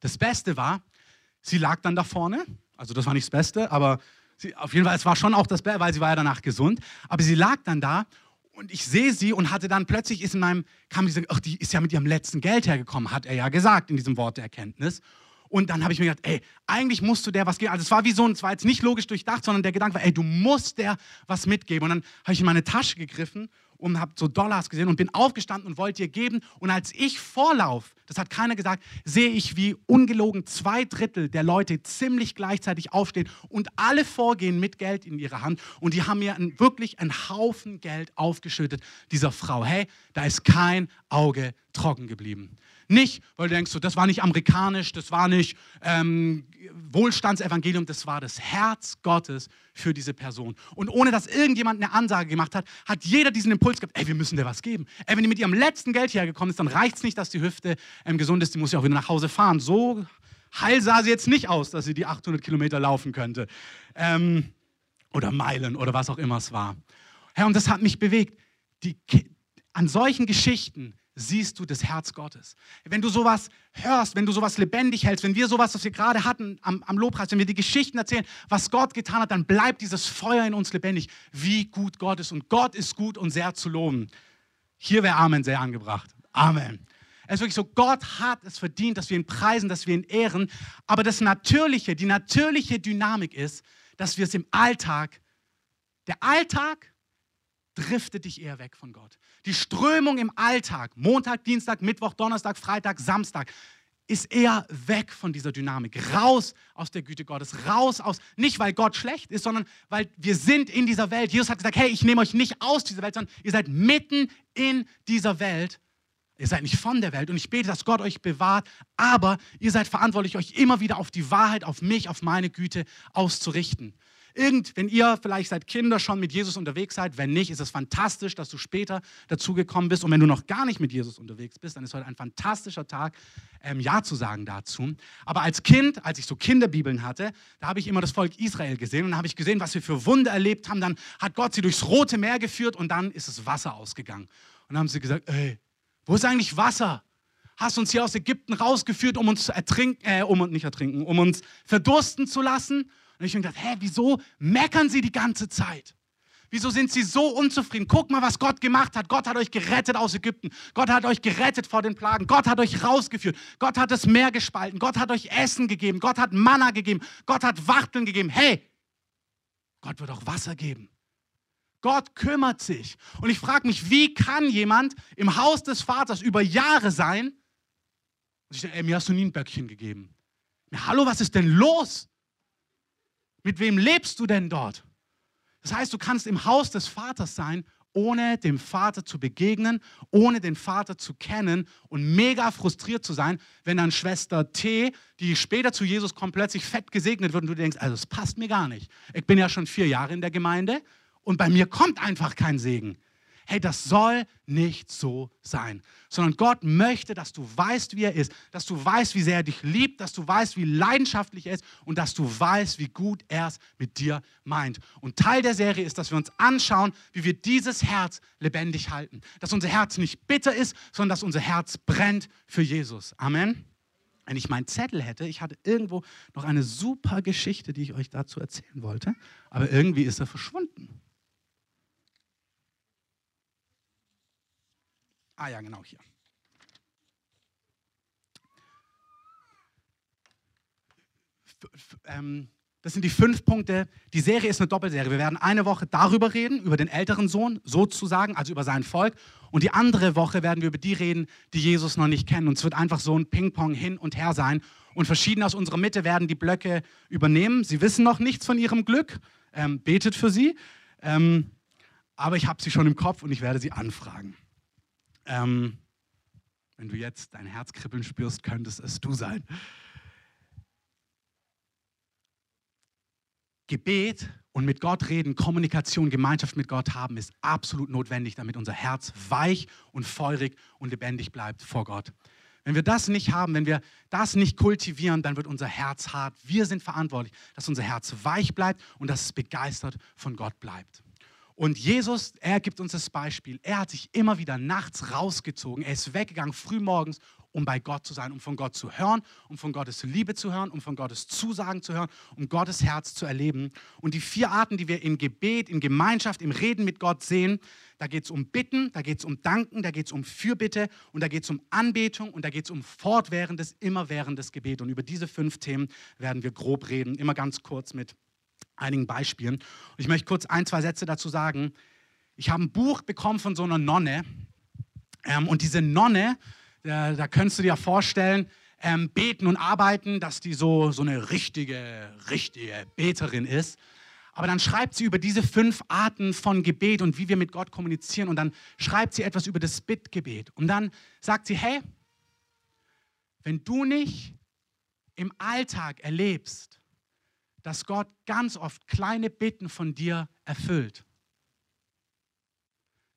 Das Beste war, Sie lag dann da vorne Also das war nicht das Beste, aber sie, auf jeden Fall, es war schon auch das Beste, weil sie war ja danach gesund. Aber sie lag dann da und ich sehe sie und hatte dann plötzlich ist in meinem, kam diese, ach, die ist ja mit ihrem letzten Geld hergekommen, hat er ja gesagt in diesem Wort der Erkenntnis. Und dann habe ich mir gedacht, ey, eigentlich musst du der was geben. Also es war wie so es war jetzt nicht logisch durchdacht, sondern der Gedanke war, ey, du musst der was mitgeben. Und dann habe ich in meine Tasche gegriffen und habe so Dollars gesehen und bin aufgestanden und wollte ihr geben. Und als ich vorlauf, das hat keiner gesagt, sehe ich, wie ungelogen zwei Drittel der Leute ziemlich gleichzeitig aufstehen und alle vorgehen mit Geld in ihrer Hand. Und die haben mir ein, wirklich einen Haufen Geld aufgeschüttet, dieser Frau. Hey, da ist kein Auge trocken geblieben. Nicht, weil du denkst, das war nicht amerikanisch, das war nicht ähm, Wohlstandsevangelium, das war das Herz Gottes für diese Person. Und ohne dass irgendjemand eine Ansage gemacht hat, hat jeder diesen Impuls gehabt, ey, wir müssen dir was geben. Ey, wenn die mit ihrem letzten Geld hierher gekommen ist, dann reicht es nicht, dass die Hüfte ähm, gesund ist, die muss ja auch wieder nach Hause fahren. So heil sah sie jetzt nicht aus, dass sie die 800 Kilometer laufen könnte. Ähm, oder Meilen oder was auch immer es war. Herr, und das hat mich bewegt. Die, an solchen Geschichten siehst du das Herz Gottes. Wenn du sowas hörst, wenn du sowas lebendig hältst, wenn wir sowas, was wir gerade hatten am, am Lobpreis, wenn wir die Geschichten erzählen, was Gott getan hat, dann bleibt dieses Feuer in uns lebendig, wie gut Gott ist. Und Gott ist gut und sehr zu loben. Hier wäre Amen sehr angebracht. Amen. Es ist wirklich so, Gott hat es verdient, dass wir ihn preisen, dass wir ihn ehren. Aber das Natürliche, die natürliche Dynamik ist, dass wir es im Alltag, der Alltag driftet dich eher weg von Gott. Die Strömung im Alltag, Montag, Dienstag, Mittwoch, Donnerstag, Freitag, Samstag, ist eher weg von dieser Dynamik, raus aus der Güte Gottes, raus aus, nicht weil Gott schlecht ist, sondern weil wir sind in dieser Welt. Jesus hat gesagt, hey, ich nehme euch nicht aus dieser Welt, sondern ihr seid mitten in dieser Welt. Ihr seid nicht von der Welt und ich bete, dass Gott euch bewahrt, aber ihr seid verantwortlich, euch immer wieder auf die Wahrheit, auf mich, auf meine Güte auszurichten. Irgend, wenn ihr vielleicht seit Kinder schon mit Jesus unterwegs seid, wenn nicht, ist es fantastisch, dass du später dazugekommen bist. Und wenn du noch gar nicht mit Jesus unterwegs bist, dann ist heute ein fantastischer Tag, ähm, Ja zu sagen dazu. Aber als Kind, als ich so Kinderbibeln hatte, da habe ich immer das Volk Israel gesehen und habe ich gesehen, was wir für Wunder erlebt haben. Dann hat Gott sie durchs Rote Meer geführt und dann ist das Wasser ausgegangen. Und dann haben sie gesagt, ey, wo ist eigentlich Wasser? Hast uns hier aus Ägypten rausgeführt, um uns ertrinken, äh, um uns nicht ertrinken, um uns verdursten zu lassen. Und ich habe gedacht, hä, wieso meckern sie die ganze Zeit? Wieso sind sie so unzufrieden? Guck mal, was Gott gemacht hat. Gott hat euch gerettet aus Ägypten. Gott hat euch gerettet vor den Plagen. Gott hat euch rausgeführt. Gott hat das Meer gespalten. Gott hat euch Essen gegeben. Gott hat Manna gegeben. Gott hat Wachteln gegeben. Hey, Gott wird auch Wasser geben. Gott kümmert sich. Und ich frage mich, wie kann jemand im Haus des Vaters über Jahre sein? Und ich denke, ey, mir hast du nie ein Böckchen gegeben. Hallo, was ist denn los? Mit wem lebst du denn dort? Das heißt, du kannst im Haus des Vaters sein, ohne dem Vater zu begegnen, ohne den Vater zu kennen und mega frustriert zu sein, wenn dann Schwester T, die später zu Jesus kommt, plötzlich fett gesegnet wird und du denkst, also das passt mir gar nicht. Ich bin ja schon vier Jahre in der Gemeinde und bei mir kommt einfach kein Segen hey, das soll nicht so sein, sondern Gott möchte, dass du weißt, wie er ist, dass du weißt, wie sehr er dich liebt, dass du weißt, wie leidenschaftlich er ist und dass du weißt, wie gut er es mit dir meint. Und Teil der Serie ist, dass wir uns anschauen, wie wir dieses Herz lebendig halten, dass unser Herz nicht bitter ist, sondern dass unser Herz brennt für Jesus. Amen. Wenn ich meinen Zettel hätte, ich hatte irgendwo noch eine super Geschichte, die ich euch dazu erzählen wollte, aber irgendwie ist er verschwunden. Ah ja, genau hier. Ähm, das sind die fünf Punkte. Die Serie ist eine Doppelserie. Wir werden eine Woche darüber reden, über den älteren Sohn sozusagen, also über sein Volk. Und die andere Woche werden wir über die reden, die Jesus noch nicht kennen. Und es wird einfach so ein Ping-Pong hin und her sein. Und verschiedene aus unserer Mitte werden die Blöcke übernehmen. Sie wissen noch nichts von ihrem Glück. Ähm, betet für sie. Ähm, aber ich habe sie schon im Kopf und ich werde sie anfragen. Ähm, wenn du jetzt dein Herz kribbeln spürst, könntest es du sein. Gebet und mit Gott reden, Kommunikation, Gemeinschaft mit Gott haben, ist absolut notwendig, damit unser Herz weich und feurig und lebendig bleibt vor Gott. Wenn wir das nicht haben, wenn wir das nicht kultivieren, dann wird unser Herz hart. Wir sind verantwortlich, dass unser Herz weich bleibt und dass es begeistert von Gott bleibt. Und Jesus, er gibt uns das Beispiel. Er hat sich immer wieder nachts rausgezogen. Er ist weggegangen, früh morgens, um bei Gott zu sein, um von Gott zu hören, um von Gottes Liebe zu hören, um von Gottes Zusagen zu hören, um Gottes Herz zu erleben. Und die vier Arten, die wir in Gebet, in Gemeinschaft, im Reden mit Gott sehen, da geht es um Bitten, da geht es um Danken, da geht es um Fürbitte und da geht es um Anbetung und da geht es um fortwährendes, immerwährendes Gebet. Und über diese fünf Themen werden wir grob reden, immer ganz kurz mit einigen Beispielen. Und ich möchte kurz ein, zwei Sätze dazu sagen. Ich habe ein Buch bekommen von so einer Nonne. Ähm, und diese Nonne, da, da könntest du dir vorstellen, ähm, beten und arbeiten, dass die so, so eine richtige, richtige Beterin ist. Aber dann schreibt sie über diese fünf Arten von Gebet und wie wir mit Gott kommunizieren. Und dann schreibt sie etwas über das Bittgebet. Und dann sagt sie, hey, wenn du nicht im Alltag erlebst, dass Gott ganz oft kleine Bitten von dir erfüllt,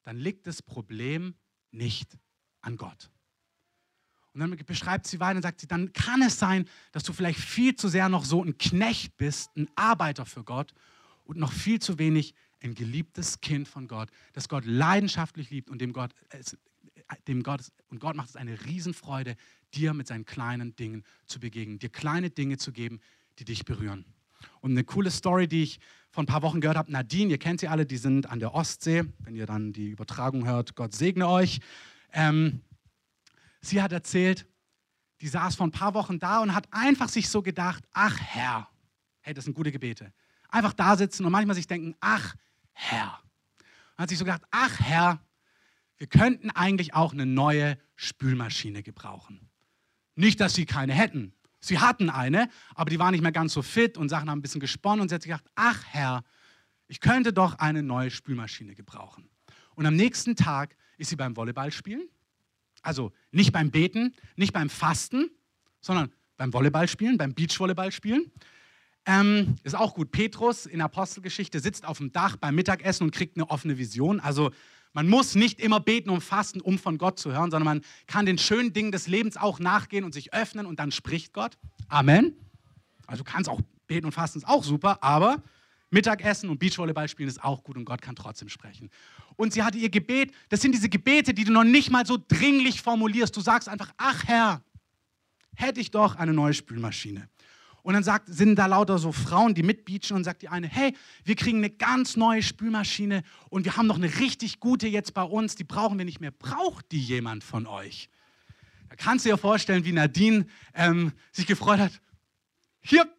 dann liegt das Problem nicht an Gott. Und dann beschreibt sie weiter und sagt sie, dann kann es sein, dass du vielleicht viel zu sehr noch so ein Knecht bist, ein Arbeiter für Gott und noch viel zu wenig ein geliebtes Kind von Gott, das Gott leidenschaftlich liebt und dem Gott, dem Gott, und Gott macht es eine Riesenfreude, dir mit seinen kleinen Dingen zu begegnen, dir kleine Dinge zu geben, die dich berühren. Und eine coole Story, die ich vor ein paar Wochen gehört habe, Nadine, ihr kennt sie alle, die sind an der Ostsee. Wenn ihr dann die Übertragung hört, Gott segne euch. Ähm, sie hat erzählt, die saß vor ein paar Wochen da und hat einfach sich so gedacht, ach Herr, hey, das sind gute Gebete. Einfach da sitzen und manchmal sich denken, ach Herr. Und hat sich so gedacht, ach Herr, wir könnten eigentlich auch eine neue Spülmaschine gebrauchen. Nicht, dass sie keine hätten, Sie hatten eine, aber die war nicht mehr ganz so fit und Sachen haben ein bisschen gesponnen und sie hat sich gedacht, ach Herr, ich könnte doch eine neue Spülmaschine gebrauchen. Und am nächsten Tag ist sie beim Volleyballspielen, also nicht beim Beten, nicht beim Fasten, sondern beim Volleyballspielen, beim Beachvolleyballspielen. Ähm, ist auch gut. Petrus in Apostelgeschichte sitzt auf dem Dach beim Mittagessen und kriegt eine offene Vision. Also man muss nicht immer beten und fasten, um von Gott zu hören, sondern man kann den schönen Dingen des Lebens auch nachgehen und sich öffnen und dann spricht Gott. Amen. Also du kannst auch beten und fasten, ist auch super, aber Mittagessen und Beachvolleyball spielen ist auch gut und Gott kann trotzdem sprechen. Und sie hatte ihr Gebet, das sind diese Gebete, die du noch nicht mal so dringlich formulierst. Du sagst einfach, ach Herr, hätte ich doch eine neue Spülmaschine. Und dann sagt, sind da lauter so Frauen, die mitbeachen und sagt die eine, hey, wir kriegen eine ganz neue Spülmaschine und wir haben noch eine richtig gute jetzt bei uns, die brauchen wir nicht mehr. Braucht die jemand von euch? Da kannst du dir vorstellen, wie Nadine ähm, sich gefreut hat. Hier,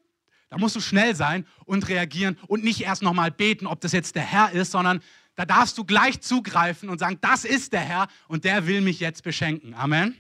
da musst du schnell sein und reagieren und nicht erst nochmal beten, ob das jetzt der Herr ist, sondern da darfst du gleich zugreifen und sagen, das ist der Herr und der will mich jetzt beschenken. Amen.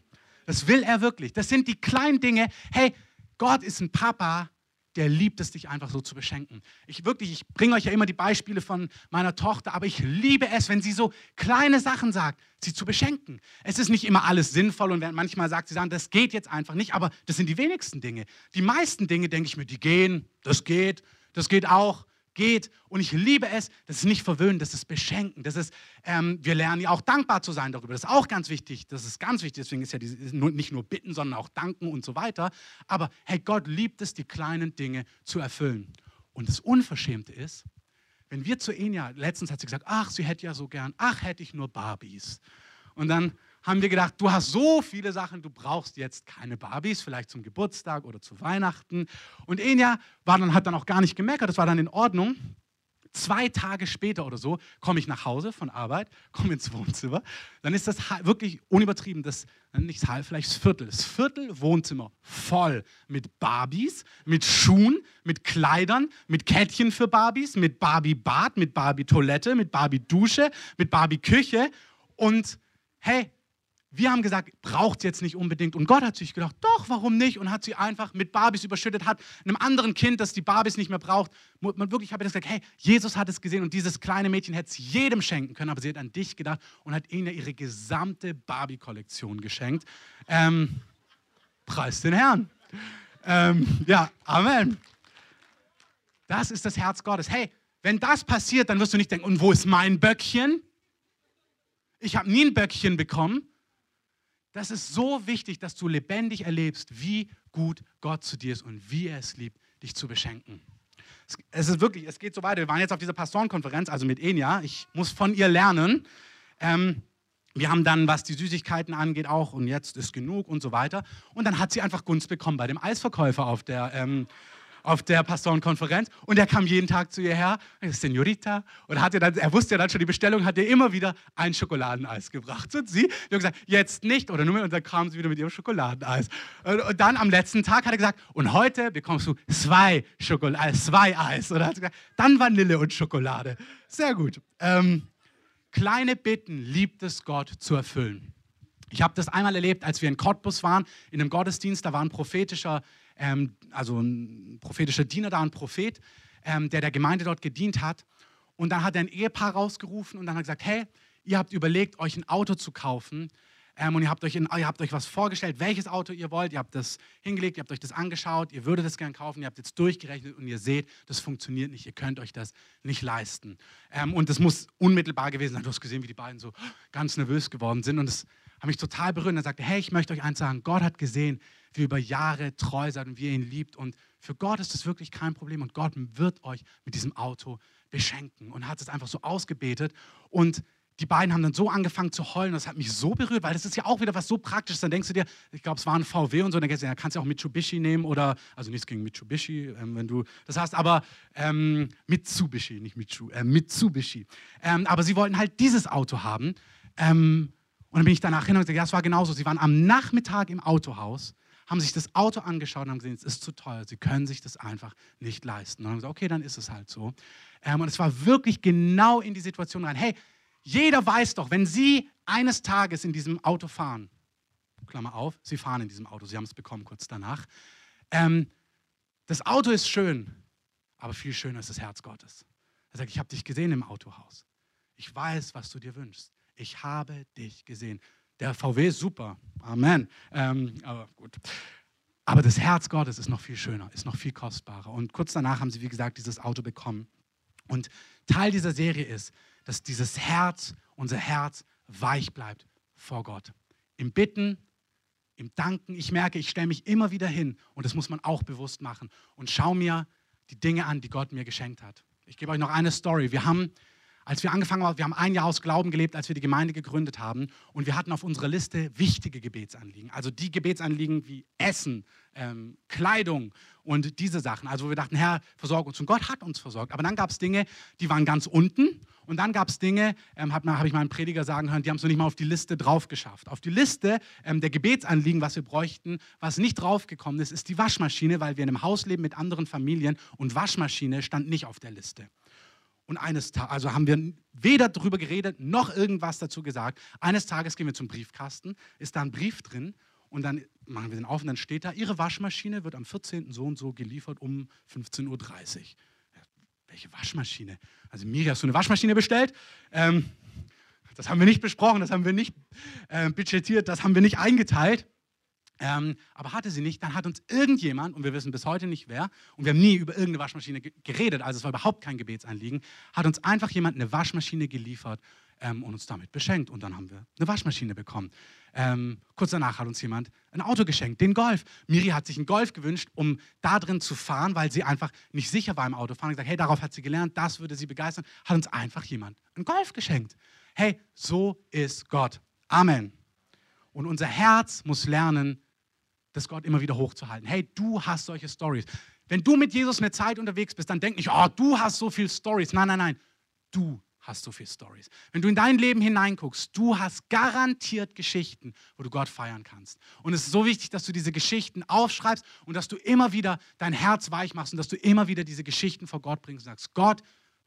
Das will er wirklich. Das sind die kleinen Dinge. Hey, Gott ist ein Papa, der liebt es, dich einfach so zu beschenken. Ich wirklich, ich bringe euch ja immer die Beispiele von meiner Tochter, aber ich liebe es, wenn sie so kleine Sachen sagt, sie zu beschenken. Es ist nicht immer alles sinnvoll und manchmal sagt sie dann, das geht jetzt einfach nicht, aber das sind die wenigsten Dinge. Die meisten Dinge denke ich mir, die gehen, das geht, das geht auch geht. Und ich liebe es, das ist nicht verwöhnen, das ist beschenken. Das ist, ähm, wir lernen ja auch dankbar zu sein darüber. Das ist auch ganz wichtig. Das ist ganz wichtig. Deswegen ist ja die, nicht nur bitten, sondern auch danken und so weiter. Aber hey, Gott liebt es, die kleinen Dinge zu erfüllen. Und das Unverschämte ist, wenn wir zu Enya, letztens hat sie gesagt, ach, sie hätte ja so gern, ach, hätte ich nur Barbies. Und dann haben wir gedacht, du hast so viele Sachen, du brauchst jetzt keine Barbies, vielleicht zum Geburtstag oder zu Weihnachten. Und Enya war dann, hat dann auch gar nicht gemeckert, das war dann in Ordnung. Zwei Tage später oder so komme ich nach Hause von Arbeit, komme ins Wohnzimmer. Dann ist das wirklich unübertrieben, das nicht halb, vielleicht das Viertel. Das Viertel Wohnzimmer voll mit Barbies, mit Schuhen, mit Kleidern, mit Kettchen für Barbies, mit Barbie-Bad, mit Barbie-Toilette, mit Barbie-Dusche, mit Barbie-Küche. Und hey, wir haben gesagt, braucht es jetzt nicht unbedingt. Und Gott hat sich gedacht, doch, warum nicht? Und hat sie einfach mit Barbies überschüttet, hat einem anderen Kind, das die Barbies nicht mehr braucht, man wirklich habe gesagt, hey, Jesus hat es gesehen und dieses kleine Mädchen hätte es jedem schenken können, aber sie hat an dich gedacht und hat ihnen ihre gesamte Barbie-Kollektion geschenkt. Ähm, preis den Herrn. Ähm, ja, Amen. Das ist das Herz Gottes. Hey, wenn das passiert, dann wirst du nicht denken, und wo ist mein Böckchen? Ich habe nie ein Böckchen bekommen. Das ist so wichtig, dass du lebendig erlebst, wie gut Gott zu dir ist und wie er es liebt, dich zu beschenken. Es, ist wirklich, es geht so weiter. Wir waren jetzt auf dieser Pastorenkonferenz, also mit Enya. Ich muss von ihr lernen. Ähm, wir haben dann, was die Süßigkeiten angeht, auch und jetzt ist genug und so weiter. Und dann hat sie einfach Gunst bekommen bei dem Eisverkäufer auf der, ähm, auf der Pastorenkonferenz. Und er kam jeden Tag zu ihr her, Senorita, und hat ihr dann, er wusste ja dann schon die Bestellung, hat ihr immer wieder ein Schokoladeneis gebracht. Und sie hat gesagt, jetzt nicht oder nur mehr. Und dann kam sie wieder mit ihrem Schokoladeneis. Und, dann am letzten Tag hat er gesagt, und heute bekommst du zwei Schokolade, zwei Eis. Oder hat gesagt, dann Vanille und Schokolade. Sehr gut. Ähm, kleine Bitten liebt es Gott zu erfüllen. Ich habe das einmal erlebt, als wir in Cottbus waren, in einem Gottesdienst, da war ein prophetischer, ähm, also ein prophetischer Diener da, ein Prophet, ähm, der der Gemeinde dort gedient hat. Und dann hat er ein Ehepaar rausgerufen und dann hat er gesagt, hey, ihr habt überlegt, euch ein Auto zu kaufen ähm, und ihr habt, euch in, ihr habt euch was vorgestellt, welches Auto ihr wollt, ihr habt das hingelegt, ihr habt euch das angeschaut, ihr würdet es gern kaufen, ihr habt jetzt durchgerechnet und ihr seht, das funktioniert nicht, ihr könnt euch das nicht leisten. Ähm, und das muss unmittelbar gewesen sein. Du hast gesehen, wie die beiden so ganz nervös geworden sind und das hat mich total berührt. Und er sagte, hey, ich möchte euch eins sagen, Gott hat gesehen, wie ihr über Jahre treu seid und wie ihr ihn liebt und für Gott ist das wirklich kein Problem und Gott wird euch mit diesem Auto beschenken und hat es einfach so ausgebetet und die beiden haben dann so angefangen zu heulen, das hat mich so berührt, weil das ist ja auch wieder was so Praktisches. Dann denkst du dir, ich glaube, es war ein VW und so, dann denkst du, ja, kannst du auch Mitsubishi nehmen oder, also nichts gegen Mitsubishi, ähm, wenn du das hast, aber ähm, Mitsubishi, nicht Mitsu, äh, Mitsubishi. Ähm, aber sie wollten halt dieses Auto haben. Ähm, und dann bin ich danach hin und gesagt, ja, es war genauso. Sie waren am Nachmittag im Autohaus, haben sich das Auto angeschaut und haben gesehen, es ist zu teuer, sie können sich das einfach nicht leisten. Und haben gesagt, okay, dann ist es halt so. Ähm, und es war wirklich genau in die Situation rein, hey, jeder weiß doch, wenn Sie eines Tages in diesem Auto fahren, Klammer auf, Sie fahren in diesem Auto, Sie haben es bekommen kurz danach, ähm, das Auto ist schön, aber viel schöner ist das Herz Gottes. Er sagt, ich habe dich gesehen im Autohaus. Ich weiß, was du dir wünschst. Ich habe dich gesehen. Der VW ist super. Amen. Ähm, aber gut. Aber das Herz Gottes ist noch viel schöner, ist noch viel kostbarer. Und kurz danach haben sie, wie gesagt, dieses Auto bekommen. Und Teil dieser Serie ist, dass dieses Herz, unser Herz weich bleibt vor Gott. Im Bitten, im Danken. Ich merke, ich stelle mich immer wieder hin und das muss man auch bewusst machen und schau mir die Dinge an, die Gott mir geschenkt hat. Ich gebe euch noch eine Story. Wir haben, als wir angefangen haben, wir haben ein Jahr aus Glauben gelebt, als wir die Gemeinde gegründet haben und wir hatten auf unserer Liste wichtige Gebetsanliegen. Also die Gebetsanliegen wie Essen, ähm, Kleidung und diese Sachen. Also wo wir dachten, Herr, versorg uns. Und Gott hat uns versorgt. Aber dann gab es Dinge, die waren ganz unten. Und dann gab es Dinge, ähm, habe hab ich meinen Prediger sagen hören, die haben es noch nicht mal auf die Liste drauf geschafft. Auf die Liste ähm, der Gebetsanliegen, was wir bräuchten, was nicht draufgekommen ist, ist die Waschmaschine, weil wir in einem Haus leben mit anderen Familien und Waschmaschine stand nicht auf der Liste. Und eines Tages, also haben wir weder darüber geredet, noch irgendwas dazu gesagt. Eines Tages gehen wir zum Briefkasten, ist da ein Brief drin und dann machen wir den auf und dann steht da, Ihre Waschmaschine wird am 14. so und so geliefert um 15.30 Uhr. Welche Waschmaschine? Also Miri, hast du eine Waschmaschine bestellt? Ähm, das haben wir nicht besprochen, das haben wir nicht äh, budgetiert, das haben wir nicht eingeteilt. Ähm, aber hatte sie nicht, dann hat uns irgendjemand, und wir wissen bis heute nicht wer, und wir haben nie über irgendeine Waschmaschine geredet, also es war überhaupt kein Gebetsanliegen, hat uns einfach jemand eine Waschmaschine geliefert ähm, und uns damit beschenkt. Und dann haben wir eine Waschmaschine bekommen. Ähm, kurz danach hat uns jemand ein Auto geschenkt, den Golf. Miri hat sich einen Golf gewünscht, um da drin zu fahren, weil sie einfach nicht sicher war im Autofahren. Und gesagt, hey, darauf hat sie gelernt, das würde sie begeistern. Hat uns einfach jemand einen Golf geschenkt. Hey, so ist Gott. Amen. Und unser Herz muss lernen, das Gott immer wieder hochzuhalten. Hey, du hast solche Stories. Wenn du mit Jesus eine Zeit unterwegs bist, dann denk nicht, oh, du hast so viele Stories. Nein, nein, nein. Du hast so viele Stories. Wenn du in dein Leben hineinguckst, du hast garantiert Geschichten, wo du Gott feiern kannst. Und es ist so wichtig, dass du diese Geschichten aufschreibst und dass du immer wieder dein Herz weich machst und dass du immer wieder diese Geschichten vor Gott bringst und sagst, Gott,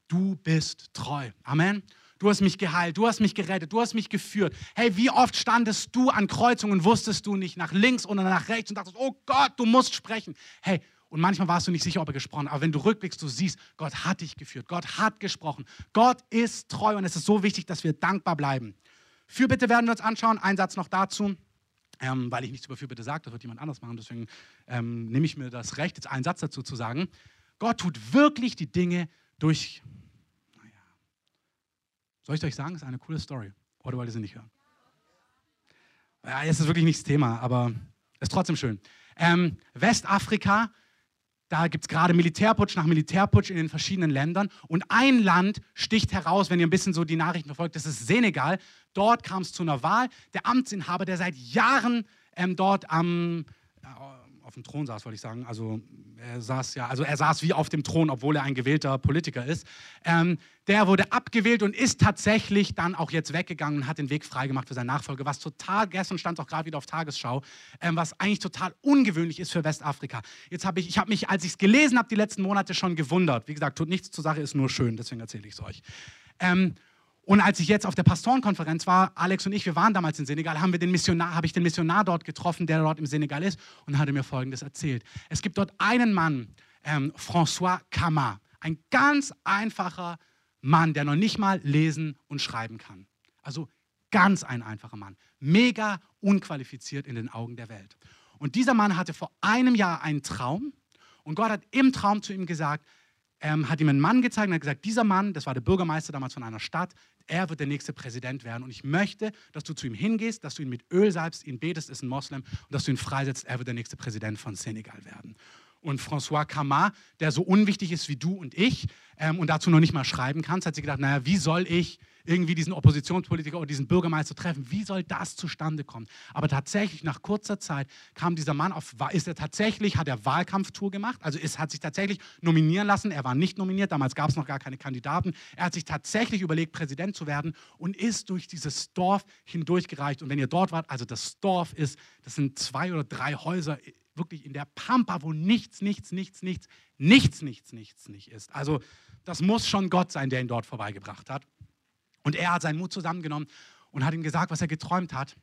du bist treu. Amen. Du hast mich geheilt, du hast mich gerettet, du hast mich geführt. Hey, wie oft standest du an Kreuzungen und wusstest du nicht nach links oder nach rechts und dachtest, oh Gott, du musst sprechen. Hey, und manchmal warst du nicht sicher, ob er gesprochen hat. Aber wenn du rückblickst, du siehst, Gott hat dich geführt, Gott hat gesprochen. Gott ist treu und es ist so wichtig, dass wir dankbar bleiben. Fürbitte werden wir uns anschauen. Ein Satz noch dazu. Ähm, weil ich nichts über Fürbitte sage, das wird jemand anders machen. Deswegen ähm, nehme ich mir das Recht, jetzt einen Satz dazu zu sagen. Gott tut wirklich die Dinge durch soll ich euch sagen, das ist eine coole Story. Oder wollt ihr sie nicht hören? Ja, es ist wirklich nicht das Thema, aber es ist trotzdem schön. Ähm, Westafrika, da gibt es gerade Militärputsch nach Militärputsch in den verschiedenen Ländern. Und ein Land sticht heraus, wenn ihr ein bisschen so die Nachrichten verfolgt, das ist Senegal. Dort kam es zu einer Wahl. Der Amtsinhaber, der seit Jahren ähm, dort am, äh, auf dem Thron saß, wollte ich sagen. Also er saß ja, also er saß wie auf dem Thron, obwohl er ein gewählter Politiker ist. Ähm, der wurde abgewählt und ist tatsächlich dann auch jetzt weggegangen und hat den Weg freigemacht für seine Nachfolge, was total, gestern stand auch gerade wieder auf Tagesschau, ähm, was eigentlich total ungewöhnlich ist für Westafrika. Jetzt habe ich, ich habe mich, als ich es gelesen habe, die letzten Monate schon gewundert. Wie gesagt, tut nichts zur Sache, ist nur schön, deswegen erzähle ich es euch. Ähm, und als ich jetzt auf der Pastorenkonferenz war, Alex und ich, wir waren damals in Senegal, haben wir den Missionar, habe ich den Missionar dort getroffen, der dort im Senegal ist, und hatte mir Folgendes erzählt. Es gibt dort einen Mann, ähm, François Kama, ein ganz einfacher Mann, der noch nicht mal lesen und schreiben kann. Also ganz ein einfacher Mann, mega unqualifiziert in den Augen der Welt. Und dieser Mann hatte vor einem Jahr einen Traum und Gott hat im Traum zu ihm gesagt, ähm, hat ihm einen Mann gezeigt und hat gesagt, dieser Mann, das war der Bürgermeister damals von einer Stadt, er wird der nächste Präsident werden. Und ich möchte, dass du zu ihm hingehst, dass du ihn mit Öl salbst, ihn betest, ist ein Moslem, und dass du ihn freisetzt, er wird der nächste Präsident von Senegal werden. Und François Kamar, der so unwichtig ist wie du und ich ähm, und dazu noch nicht mal schreiben kannst, hat sich gedacht, naja, wie soll ich irgendwie diesen Oppositionspolitiker oder diesen Bürgermeister treffen? Wie soll das zustande kommen? Aber tatsächlich, nach kurzer Zeit kam dieser Mann auf, ist er tatsächlich, hat er Wahlkampftour gemacht, also ist, hat sich tatsächlich nominieren lassen. Er war nicht nominiert, damals gab es noch gar keine Kandidaten. Er hat sich tatsächlich überlegt, Präsident zu werden und ist durch dieses Dorf hindurchgereicht. Und wenn ihr dort wart, also das Dorf ist, das sind zwei oder drei Häuser wirklich in der Pampa, wo nichts, nichts, nichts, nichts, nichts, nichts, nichts, nicht ist. Also das muss schon Gott sein, der ihn dort vorbeigebracht hat. Und er hat seinen Mut zusammengenommen und hat ihm gesagt, was er geträumt hat.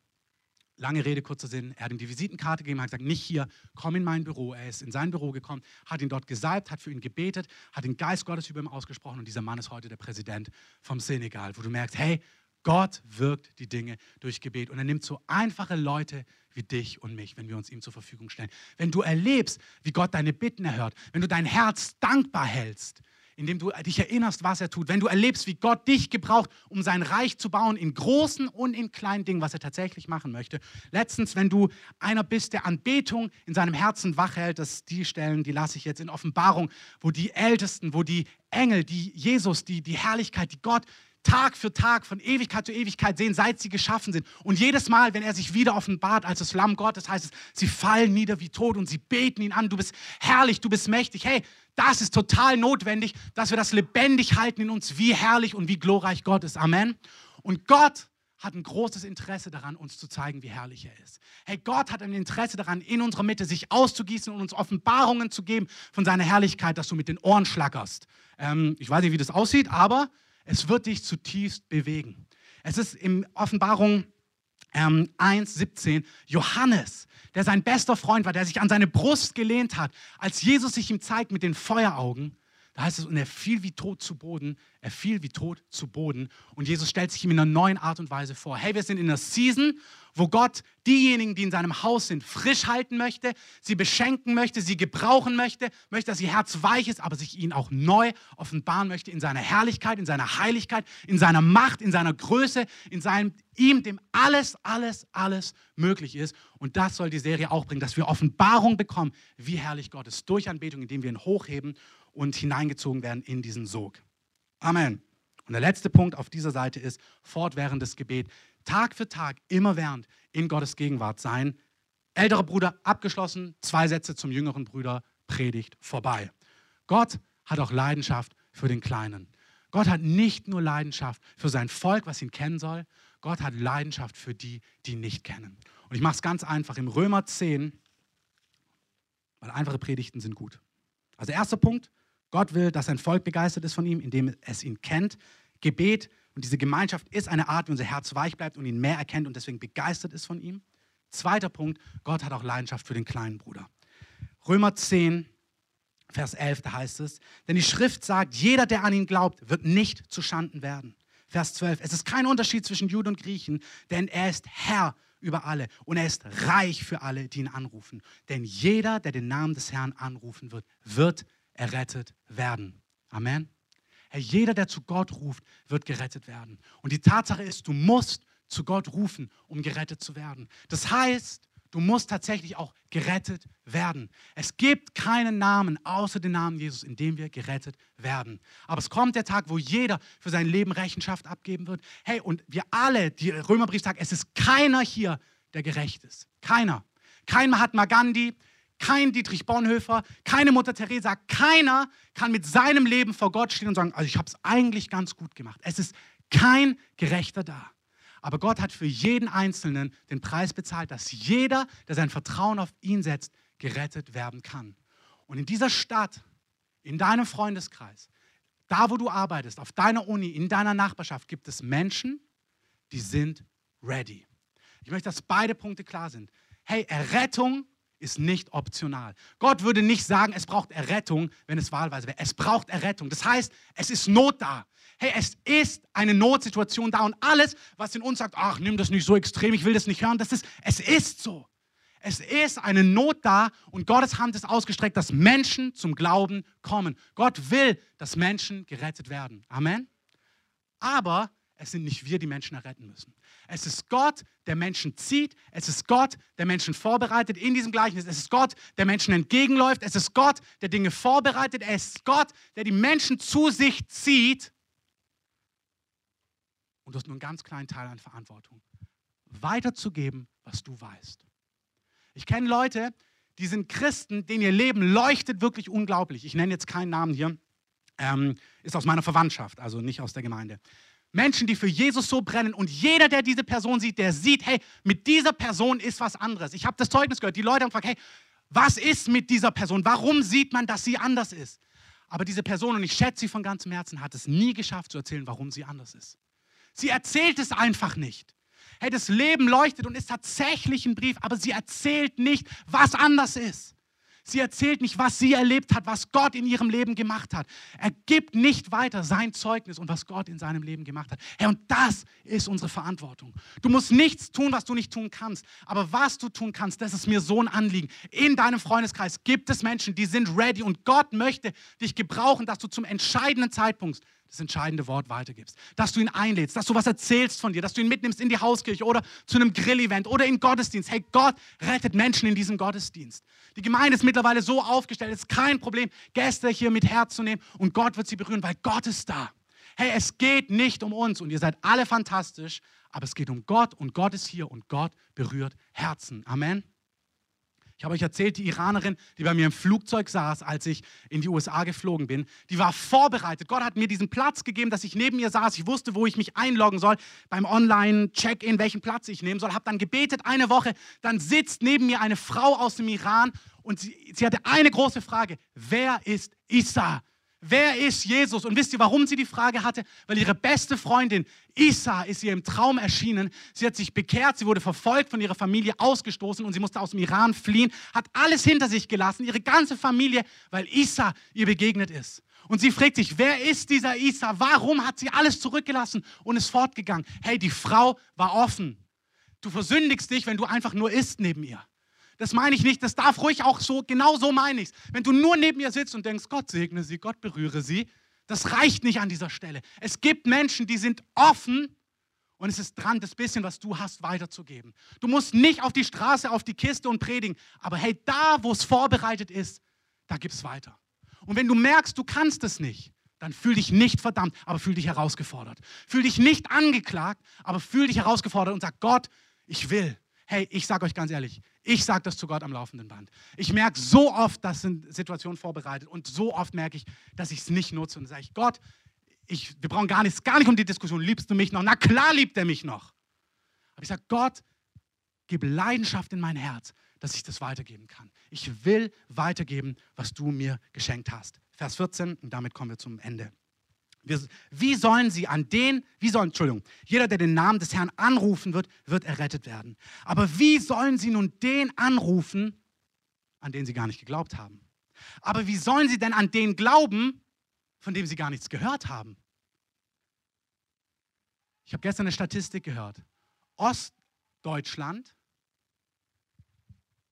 Lange Rede, kurzer Sinn. Er hat ihm die Visitenkarte gegeben, hat gesagt, nicht hier, komm in mein Büro. Er ist in sein Büro gekommen, hat ihn dort gesalbt, hat für ihn gebetet, hat den Geist Gottes über ihm ausgesprochen und dieser Mann ist heute der Präsident vom Senegal, wo du merkst, hey, Gott wirkt die Dinge durch Gebet und er nimmt so einfache Leute wie dich und mich, wenn wir uns ihm zur Verfügung stellen. Wenn du erlebst, wie Gott deine Bitten erhört, wenn du dein Herz dankbar hältst, indem du dich erinnerst, was er tut, wenn du erlebst, wie Gott dich gebraucht, um sein Reich zu bauen, in großen und in kleinen Dingen, was er tatsächlich machen möchte. Letztens, wenn du einer bist, der Anbetung in seinem Herzen wach hält, das die Stellen, die lasse ich jetzt in Offenbarung, wo die Ältesten, wo die Engel, die Jesus, die, die Herrlichkeit, die Gott Tag für Tag, von Ewigkeit zu Ewigkeit sehen, seit sie geschaffen sind. Und jedes Mal, wenn er sich wieder offenbart als das Lamm Gottes, heißt es, sie fallen nieder wie tot und sie beten ihn an. Du bist herrlich, du bist mächtig. Hey, das ist total notwendig, dass wir das lebendig halten in uns, wie herrlich und wie glorreich Gott ist. Amen. Und Gott hat ein großes Interesse daran, uns zu zeigen, wie herrlich er ist. Hey, Gott hat ein Interesse daran, in unserer Mitte sich auszugießen und uns Offenbarungen zu geben von seiner Herrlichkeit, dass du mit den Ohren schlackerst. Ähm, ich weiß nicht, wie das aussieht, aber es wird dich zutiefst bewegen. Es ist in Offenbarung ähm, 1,17 Johannes, der sein bester Freund war, der sich an seine Brust gelehnt hat, als Jesus sich ihm zeigt mit den Feueraugen. Da heißt es, und er fiel wie tot zu Boden, er fiel wie tot zu Boden. Und Jesus stellt sich ihm in einer neuen Art und Weise vor. Hey, wir sind in einer Season, wo Gott diejenigen, die in seinem Haus sind, frisch halten möchte, sie beschenken möchte, sie gebrauchen möchte, möchte, dass ihr Herz weich ist, aber sich ihnen auch neu offenbaren möchte in seiner Herrlichkeit, in seiner Heiligkeit, in seiner Macht, in seiner Größe, in seinem ihm, dem alles, alles, alles möglich ist. Und das soll die Serie auch bringen, dass wir Offenbarung bekommen, wie herrlich Gott ist, durch Anbetung, indem wir ihn hochheben und hineingezogen werden in diesen Sog. Amen. Und der letzte Punkt auf dieser Seite ist fortwährendes Gebet. Tag für Tag, immerwährend in Gottes Gegenwart sein. Älterer Bruder abgeschlossen, zwei Sätze zum jüngeren Bruder, Predigt vorbei. Gott hat auch Leidenschaft für den Kleinen. Gott hat nicht nur Leidenschaft für sein Volk, was ihn kennen soll, Gott hat Leidenschaft für die, die nicht kennen. Und ich mache es ganz einfach. Im Römer 10, weil einfache Predigten sind gut. Also erster Punkt, Gott will, dass sein Volk begeistert ist von ihm, indem es ihn kennt. Gebet und diese Gemeinschaft ist eine Art, wie unser Herz weich bleibt und ihn mehr erkennt und deswegen begeistert ist von ihm. Zweiter Punkt, Gott hat auch Leidenschaft für den kleinen Bruder. Römer 10, Vers 11, da heißt es, denn die Schrift sagt, jeder, der an ihn glaubt, wird nicht zu Schanden werden. Vers 12, es ist kein Unterschied zwischen Juden und Griechen, denn er ist Herr über alle und er ist reich für alle, die ihn anrufen. Denn jeder, der den Namen des Herrn anrufen wird, wird errettet werden. Amen. Herr, jeder, der zu Gott ruft, wird gerettet werden. Und die Tatsache ist, du musst zu Gott rufen, um gerettet zu werden. Das heißt, Du musst tatsächlich auch gerettet werden. Es gibt keinen Namen außer den Namen Jesus, in dem wir gerettet werden. Aber es kommt der Tag, wo jeder für sein Leben Rechenschaft abgeben wird. Hey, und wir alle, die Römerbrief sagt, es ist keiner hier, der gerecht ist. Keiner. Kein Mahatma Gandhi, kein Dietrich Bonhoeffer, keine Mutter Teresa, keiner kann mit seinem Leben vor Gott stehen und sagen, also ich habe es eigentlich ganz gut gemacht. Es ist kein Gerechter da. Aber Gott hat für jeden Einzelnen den Preis bezahlt, dass jeder, der sein Vertrauen auf ihn setzt, gerettet werden kann. Und in dieser Stadt, in deinem Freundeskreis, da wo du arbeitest, auf deiner Uni, in deiner Nachbarschaft, gibt es Menschen, die sind ready. Ich möchte, dass beide Punkte klar sind. Hey, Errettung ist nicht optional. Gott würde nicht sagen, es braucht Errettung, wenn es wahlweise wäre. Es braucht Errettung. Das heißt, es ist Not da. Hey, es ist eine Notsituation da und alles, was in uns sagt, ach, nimm das nicht so extrem, ich will das nicht hören, das ist, es ist so. Es ist eine Not da und Gottes Hand ist ausgestreckt, dass Menschen zum Glauben kommen. Gott will, dass Menschen gerettet werden. Amen. Aber es sind nicht wir, die Menschen erretten müssen. Es ist Gott, der Menschen zieht. Es ist Gott, der Menschen vorbereitet in diesem Gleichnis. Es ist Gott, der Menschen entgegenläuft. Es ist Gott, der Dinge vorbereitet. Es ist Gott, der die Menschen zu sich zieht. Und du hast nur einen ganz kleinen Teil an Verantwortung. Weiterzugeben, was du weißt. Ich kenne Leute, die sind Christen, denen ihr Leben leuchtet wirklich unglaublich. Ich nenne jetzt keinen Namen hier. Ähm, ist aus meiner Verwandtschaft, also nicht aus der Gemeinde. Menschen, die für Jesus so brennen und jeder, der diese Person sieht, der sieht, hey, mit dieser Person ist was anderes. Ich habe das Zeugnis gehört, die Leute haben gefragt, hey, was ist mit dieser Person? Warum sieht man, dass sie anders ist? Aber diese Person, und ich schätze sie von ganzem Herzen, hat es nie geschafft zu erzählen, warum sie anders ist. Sie erzählt es einfach nicht. Hey, das Leben leuchtet und ist tatsächlich ein Brief, aber sie erzählt nicht, was anders ist. Sie erzählt nicht, was sie erlebt hat, was Gott in ihrem Leben gemacht hat. Er gibt nicht weiter sein Zeugnis und was Gott in seinem Leben gemacht hat. Herr, und das ist unsere Verantwortung. Du musst nichts tun, was du nicht tun kannst. Aber was du tun kannst, das ist mir so ein Anliegen. In deinem Freundeskreis gibt es Menschen, die sind ready und Gott möchte dich gebrauchen, dass du zum entscheidenden Zeitpunkt das entscheidende Wort weitergibst. Dass du ihn einlädst, dass du was erzählst von dir, dass du ihn mitnimmst in die Hauskirche oder zu einem Grillevent oder in Gottesdienst. Hey, Gott rettet Menschen in diesem Gottesdienst. Die Gemeinde ist mittlerweile so aufgestellt, es ist kein Problem, Gäste hier mit herzunehmen und Gott wird sie berühren, weil Gott ist da. Hey, es geht nicht um uns und ihr seid alle fantastisch, aber es geht um Gott und Gott ist hier und Gott berührt Herzen. Amen. Ich habe euch erzählt, die Iranerin, die bei mir im Flugzeug saß, als ich in die USA geflogen bin, die war vorbereitet. Gott hat mir diesen Platz gegeben, dass ich neben ihr saß. Ich wusste, wo ich mich einloggen soll beim Online-Check-in, welchen Platz ich nehmen soll. Habe dann gebetet eine Woche. Dann sitzt neben mir eine Frau aus dem Iran und sie, sie hatte eine große Frage. Wer ist Isa? Wer ist Jesus? Und wisst ihr, warum sie die Frage hatte? Weil ihre beste Freundin Isa ist ihr im Traum erschienen. Sie hat sich bekehrt, sie wurde verfolgt, von ihrer Familie ausgestoßen und sie musste aus dem Iran fliehen, hat alles hinter sich gelassen, ihre ganze Familie, weil Isa ihr begegnet ist. Und sie fragt sich, wer ist dieser Isa? Warum hat sie alles zurückgelassen und ist fortgegangen? Hey, die Frau war offen. Du versündigst dich, wenn du einfach nur isst neben ihr. Das meine ich nicht, das darf ruhig auch so, genau so meine ich es. Wenn du nur neben ihr sitzt und denkst, Gott segne sie, Gott berühre sie, das reicht nicht an dieser Stelle. Es gibt Menschen, die sind offen und es ist dran, das bisschen, was du hast, weiterzugeben. Du musst nicht auf die Straße, auf die Kiste und predigen, aber hey, da, wo es vorbereitet ist, da gibt es weiter. Und wenn du merkst, du kannst es nicht, dann fühl dich nicht verdammt, aber fühl dich herausgefordert. Fühl dich nicht angeklagt, aber fühl dich herausgefordert und sag, Gott, ich will. Hey, ich sage euch ganz ehrlich, ich sage das zu Gott am laufenden Band. Ich merke so oft, dass sind Situationen vorbereitet und so oft merke ich, dass ich es nicht nutze und sage ich, Gott, ich, wir brauchen gar nichts, gar nicht um die Diskussion, liebst du mich noch? Na klar liebt er mich noch. Aber ich sage, Gott, gib Leidenschaft in mein Herz, dass ich das weitergeben kann. Ich will weitergeben, was du mir geschenkt hast. Vers 14, und damit kommen wir zum Ende. Wie sollen sie an den, wie sollen, Entschuldigung, jeder, der den Namen des Herrn anrufen wird, wird errettet werden. Aber wie sollen sie nun den anrufen, an den sie gar nicht geglaubt haben? Aber wie sollen sie denn an den glauben, von dem sie gar nichts gehört haben? Ich habe gestern eine Statistik gehört. Ostdeutschland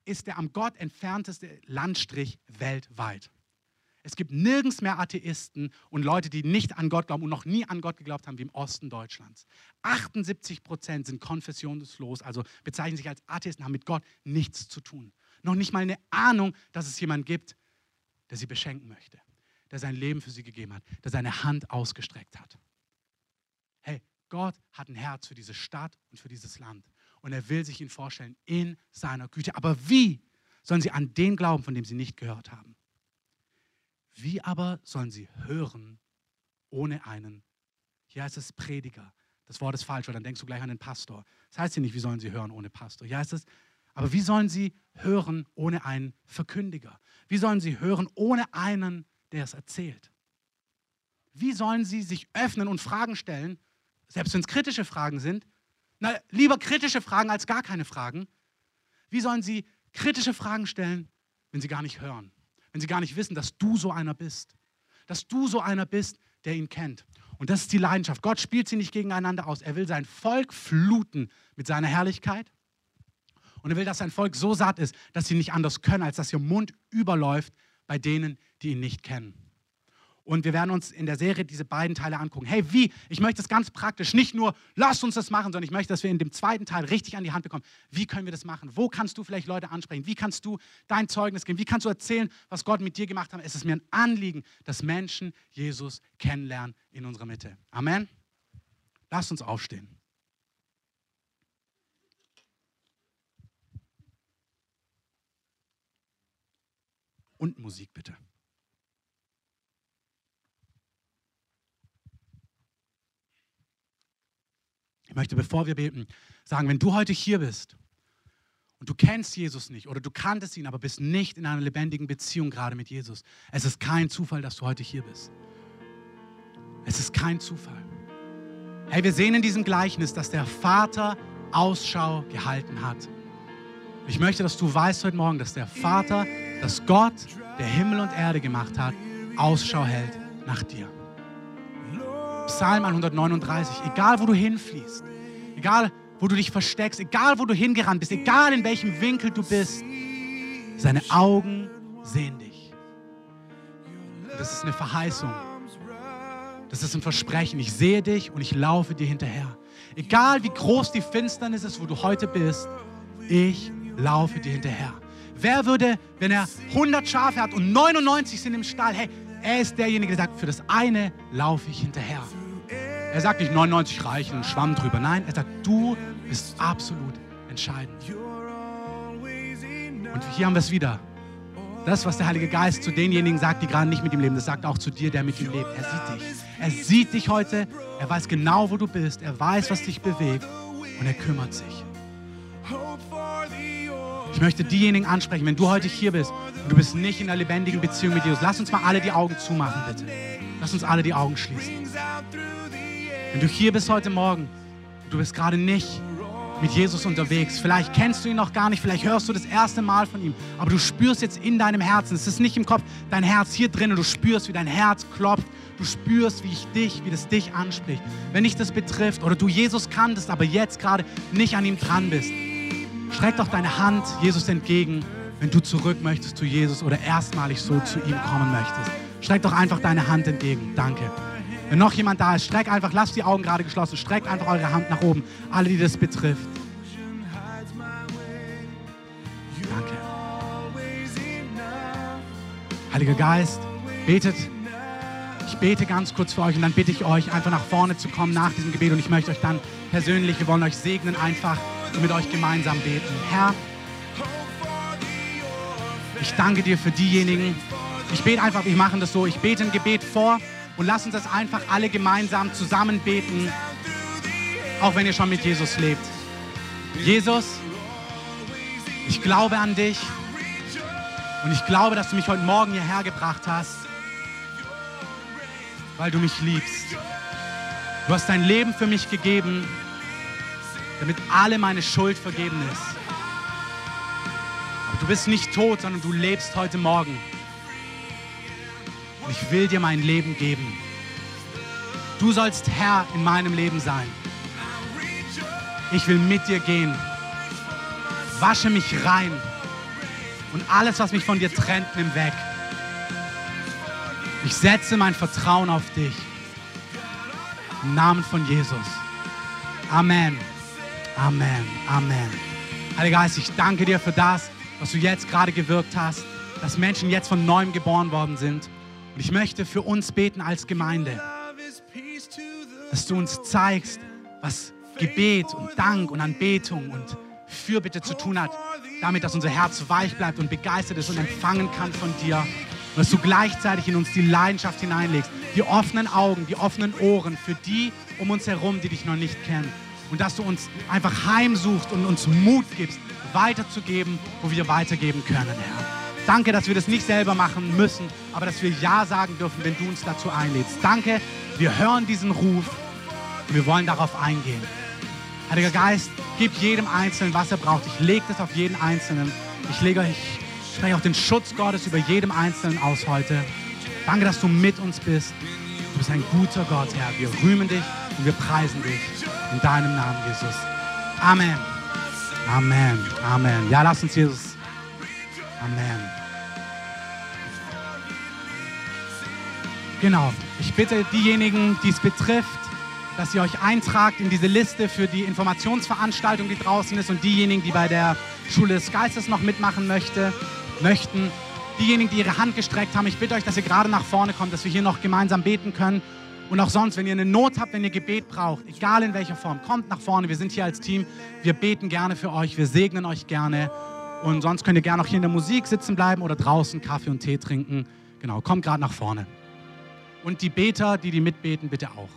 ist der am Gott entfernteste Landstrich weltweit. Es gibt nirgends mehr Atheisten und Leute, die nicht an Gott glauben und noch nie an Gott geglaubt haben, wie im Osten Deutschlands. 78 Prozent sind konfessionslos, also bezeichnen sich als Atheisten, haben mit Gott nichts zu tun. Noch nicht mal eine Ahnung, dass es jemanden gibt, der sie beschenken möchte, der sein Leben für sie gegeben hat, der seine Hand ausgestreckt hat. Hey, Gott hat ein Herz für diese Stadt und für dieses Land. Und er will sich ihnen vorstellen in seiner Güte. Aber wie sollen sie an den glauben, von dem sie nicht gehört haben? Wie aber sollen sie hören ohne einen? Hier heißt es Prediger. Das Wort ist falsch, weil dann denkst du gleich an den Pastor. Das heißt hier nicht, wie sollen sie hören ohne Pastor. Hier heißt es, aber wie sollen sie hören ohne einen Verkündiger? Wie sollen sie hören ohne einen, der es erzählt? Wie sollen sie sich öffnen und Fragen stellen, selbst wenn es kritische Fragen sind? Na, lieber kritische Fragen als gar keine Fragen. Wie sollen sie kritische Fragen stellen, wenn sie gar nicht hören? Wenn sie gar nicht wissen, dass du so einer bist. Dass du so einer bist, der ihn kennt. Und das ist die Leidenschaft. Gott spielt sie nicht gegeneinander aus. Er will sein Volk fluten mit seiner Herrlichkeit. Und er will, dass sein Volk so satt ist, dass sie nicht anders können, als dass ihr Mund überläuft bei denen, die ihn nicht kennen. Und wir werden uns in der Serie diese beiden Teile angucken. Hey, wie? Ich möchte es ganz praktisch, nicht nur, lass uns das machen, sondern ich möchte, dass wir in dem zweiten Teil richtig an die Hand bekommen. Wie können wir das machen? Wo kannst du vielleicht Leute ansprechen? Wie kannst du dein Zeugnis geben? Wie kannst du erzählen, was Gott mit dir gemacht hat? Es ist mir ein Anliegen, dass Menschen Jesus kennenlernen in unserer Mitte. Amen. Lass uns aufstehen. Und Musik bitte. Ich möchte, bevor wir beten, sagen, wenn du heute hier bist und du kennst Jesus nicht oder du kanntest ihn, aber bist nicht in einer lebendigen Beziehung gerade mit Jesus, es ist kein Zufall, dass du heute hier bist. Es ist kein Zufall. Hey, wir sehen in diesem Gleichnis, dass der Vater Ausschau gehalten hat. Ich möchte, dass du weißt heute Morgen, dass der Vater, dass Gott, der Himmel und Erde gemacht hat, Ausschau hält nach dir. Psalm 139, egal wo du hinfließt, egal wo du dich versteckst, egal wo du hingerannt bist, egal in welchem Winkel du bist, seine Augen sehen dich. Das ist eine Verheißung. Das ist ein Versprechen. Ich sehe dich und ich laufe dir hinterher. Egal wie groß die Finsternis ist, wo du heute bist, ich laufe dir hinterher. Wer würde, wenn er 100 Schafe hat und 99 sind im Stall, hey, er ist derjenige, der sagt, für das eine laufe ich hinterher. Er sagt nicht 99 reichen und Schwamm drüber. Nein, er sagt, du bist absolut entscheidend. Und hier haben wir es wieder. Das, was der Heilige Geist zu denjenigen sagt, die gerade nicht mit ihm leben, das sagt auch zu dir, der mit ihm lebt. Er sieht dich. Er sieht dich heute. Er weiß genau, wo du bist. Er weiß, was dich bewegt. Und er kümmert sich. Ich möchte diejenigen ansprechen, wenn du heute hier bist und du bist nicht in einer lebendigen Beziehung mit Jesus, lass uns mal alle die Augen zumachen, bitte. Lass uns alle die Augen schließen. Wenn du hier bist heute Morgen, du bist gerade nicht mit Jesus unterwegs, vielleicht kennst du ihn noch gar nicht, vielleicht hörst du das erste Mal von ihm, aber du spürst jetzt in deinem Herzen, es ist nicht im Kopf, dein Herz hier drin und du spürst, wie dein Herz klopft, du spürst, wie ich dich, wie das dich anspricht. Wenn dich das betrifft oder du Jesus kanntest, aber jetzt gerade nicht an ihm dran bist, streck doch deine Hand Jesus entgegen, wenn du zurück möchtest zu Jesus oder erstmalig so zu ihm kommen möchtest. Streck doch einfach deine Hand entgegen. Danke. Wenn noch jemand da ist, streck einfach, lasst die Augen gerade geschlossen, streckt einfach eure Hand nach oben. Alle, die das betrifft. Danke. Heiliger Geist, betet. Ich bete ganz kurz für euch und dann bitte ich euch, einfach nach vorne zu kommen nach diesem Gebet und ich möchte euch dann persönlich, wir wollen euch segnen, einfach und mit euch gemeinsam beten. Herr, ich danke dir für diejenigen. Ich bete einfach, wir machen das so. Ich bete ein Gebet vor und lass uns das einfach alle gemeinsam zusammen beten, auch wenn ihr schon mit Jesus lebt. Jesus, ich glaube an dich und ich glaube, dass du mich heute Morgen hierher gebracht hast, weil du mich liebst. Du hast dein Leben für mich gegeben, damit alle meine Schuld vergeben ist. Aber du bist nicht tot, sondern du lebst heute Morgen. Und ich will dir mein Leben geben. Du sollst Herr in meinem Leben sein. Ich will mit dir gehen. Wasche mich rein. Und alles, was mich von dir trennt, nimm weg. Ich setze mein Vertrauen auf dich. Im Namen von Jesus. Amen. Amen. Amen. Heiliger Geist, ich danke dir für das, was du jetzt gerade gewirkt hast, dass Menschen jetzt von neuem geboren worden sind. Und ich möchte für uns beten als Gemeinde, dass du uns zeigst, was Gebet und Dank und Anbetung und Fürbitte zu tun hat, damit, dass unser Herz weich bleibt und begeistert ist und empfangen kann von dir. Und dass du gleichzeitig in uns die Leidenschaft hineinlegst, die offenen Augen, die offenen Ohren für die um uns herum, die dich noch nicht kennen. Und dass du uns einfach heimsuchst und uns Mut gibst, weiterzugeben, wo wir weitergeben können, Herr. Danke, dass wir das nicht selber machen müssen, aber dass wir Ja sagen dürfen, wenn du uns dazu einlädst. Danke, wir hören diesen Ruf und wir wollen darauf eingehen. Heiliger Geist, gib jedem Einzelnen, was er braucht. Ich lege das auf jeden Einzelnen. Ich lege euch, spreche auch den Schutz Gottes über jedem Einzelnen aus heute. Danke, dass du mit uns bist. Du bist ein guter Gott, Herr. Wir rühmen dich und wir preisen dich. In deinem Namen, Jesus. Amen. Amen. Amen. Ja, lass uns Jesus. Amen. Genau. Ich bitte diejenigen, die es betrifft, dass ihr euch eintragt in diese Liste für die Informationsveranstaltung, die draußen ist und diejenigen, die bei der Schule des Geistes noch mitmachen möchte, möchten. Diejenigen, die ihre Hand gestreckt haben, ich bitte euch, dass ihr gerade nach vorne kommt, dass wir hier noch gemeinsam beten können. Und auch sonst, wenn ihr eine Not habt, wenn ihr Gebet braucht, egal in welcher Form, kommt nach vorne. Wir sind hier als Team. Wir beten gerne für euch. Wir segnen euch gerne. Und sonst könnt ihr gerne auch hier in der Musik sitzen bleiben oder draußen Kaffee und Tee trinken. Genau, kommt gerade nach vorne. Und die Beter, die die mitbeten, bitte auch.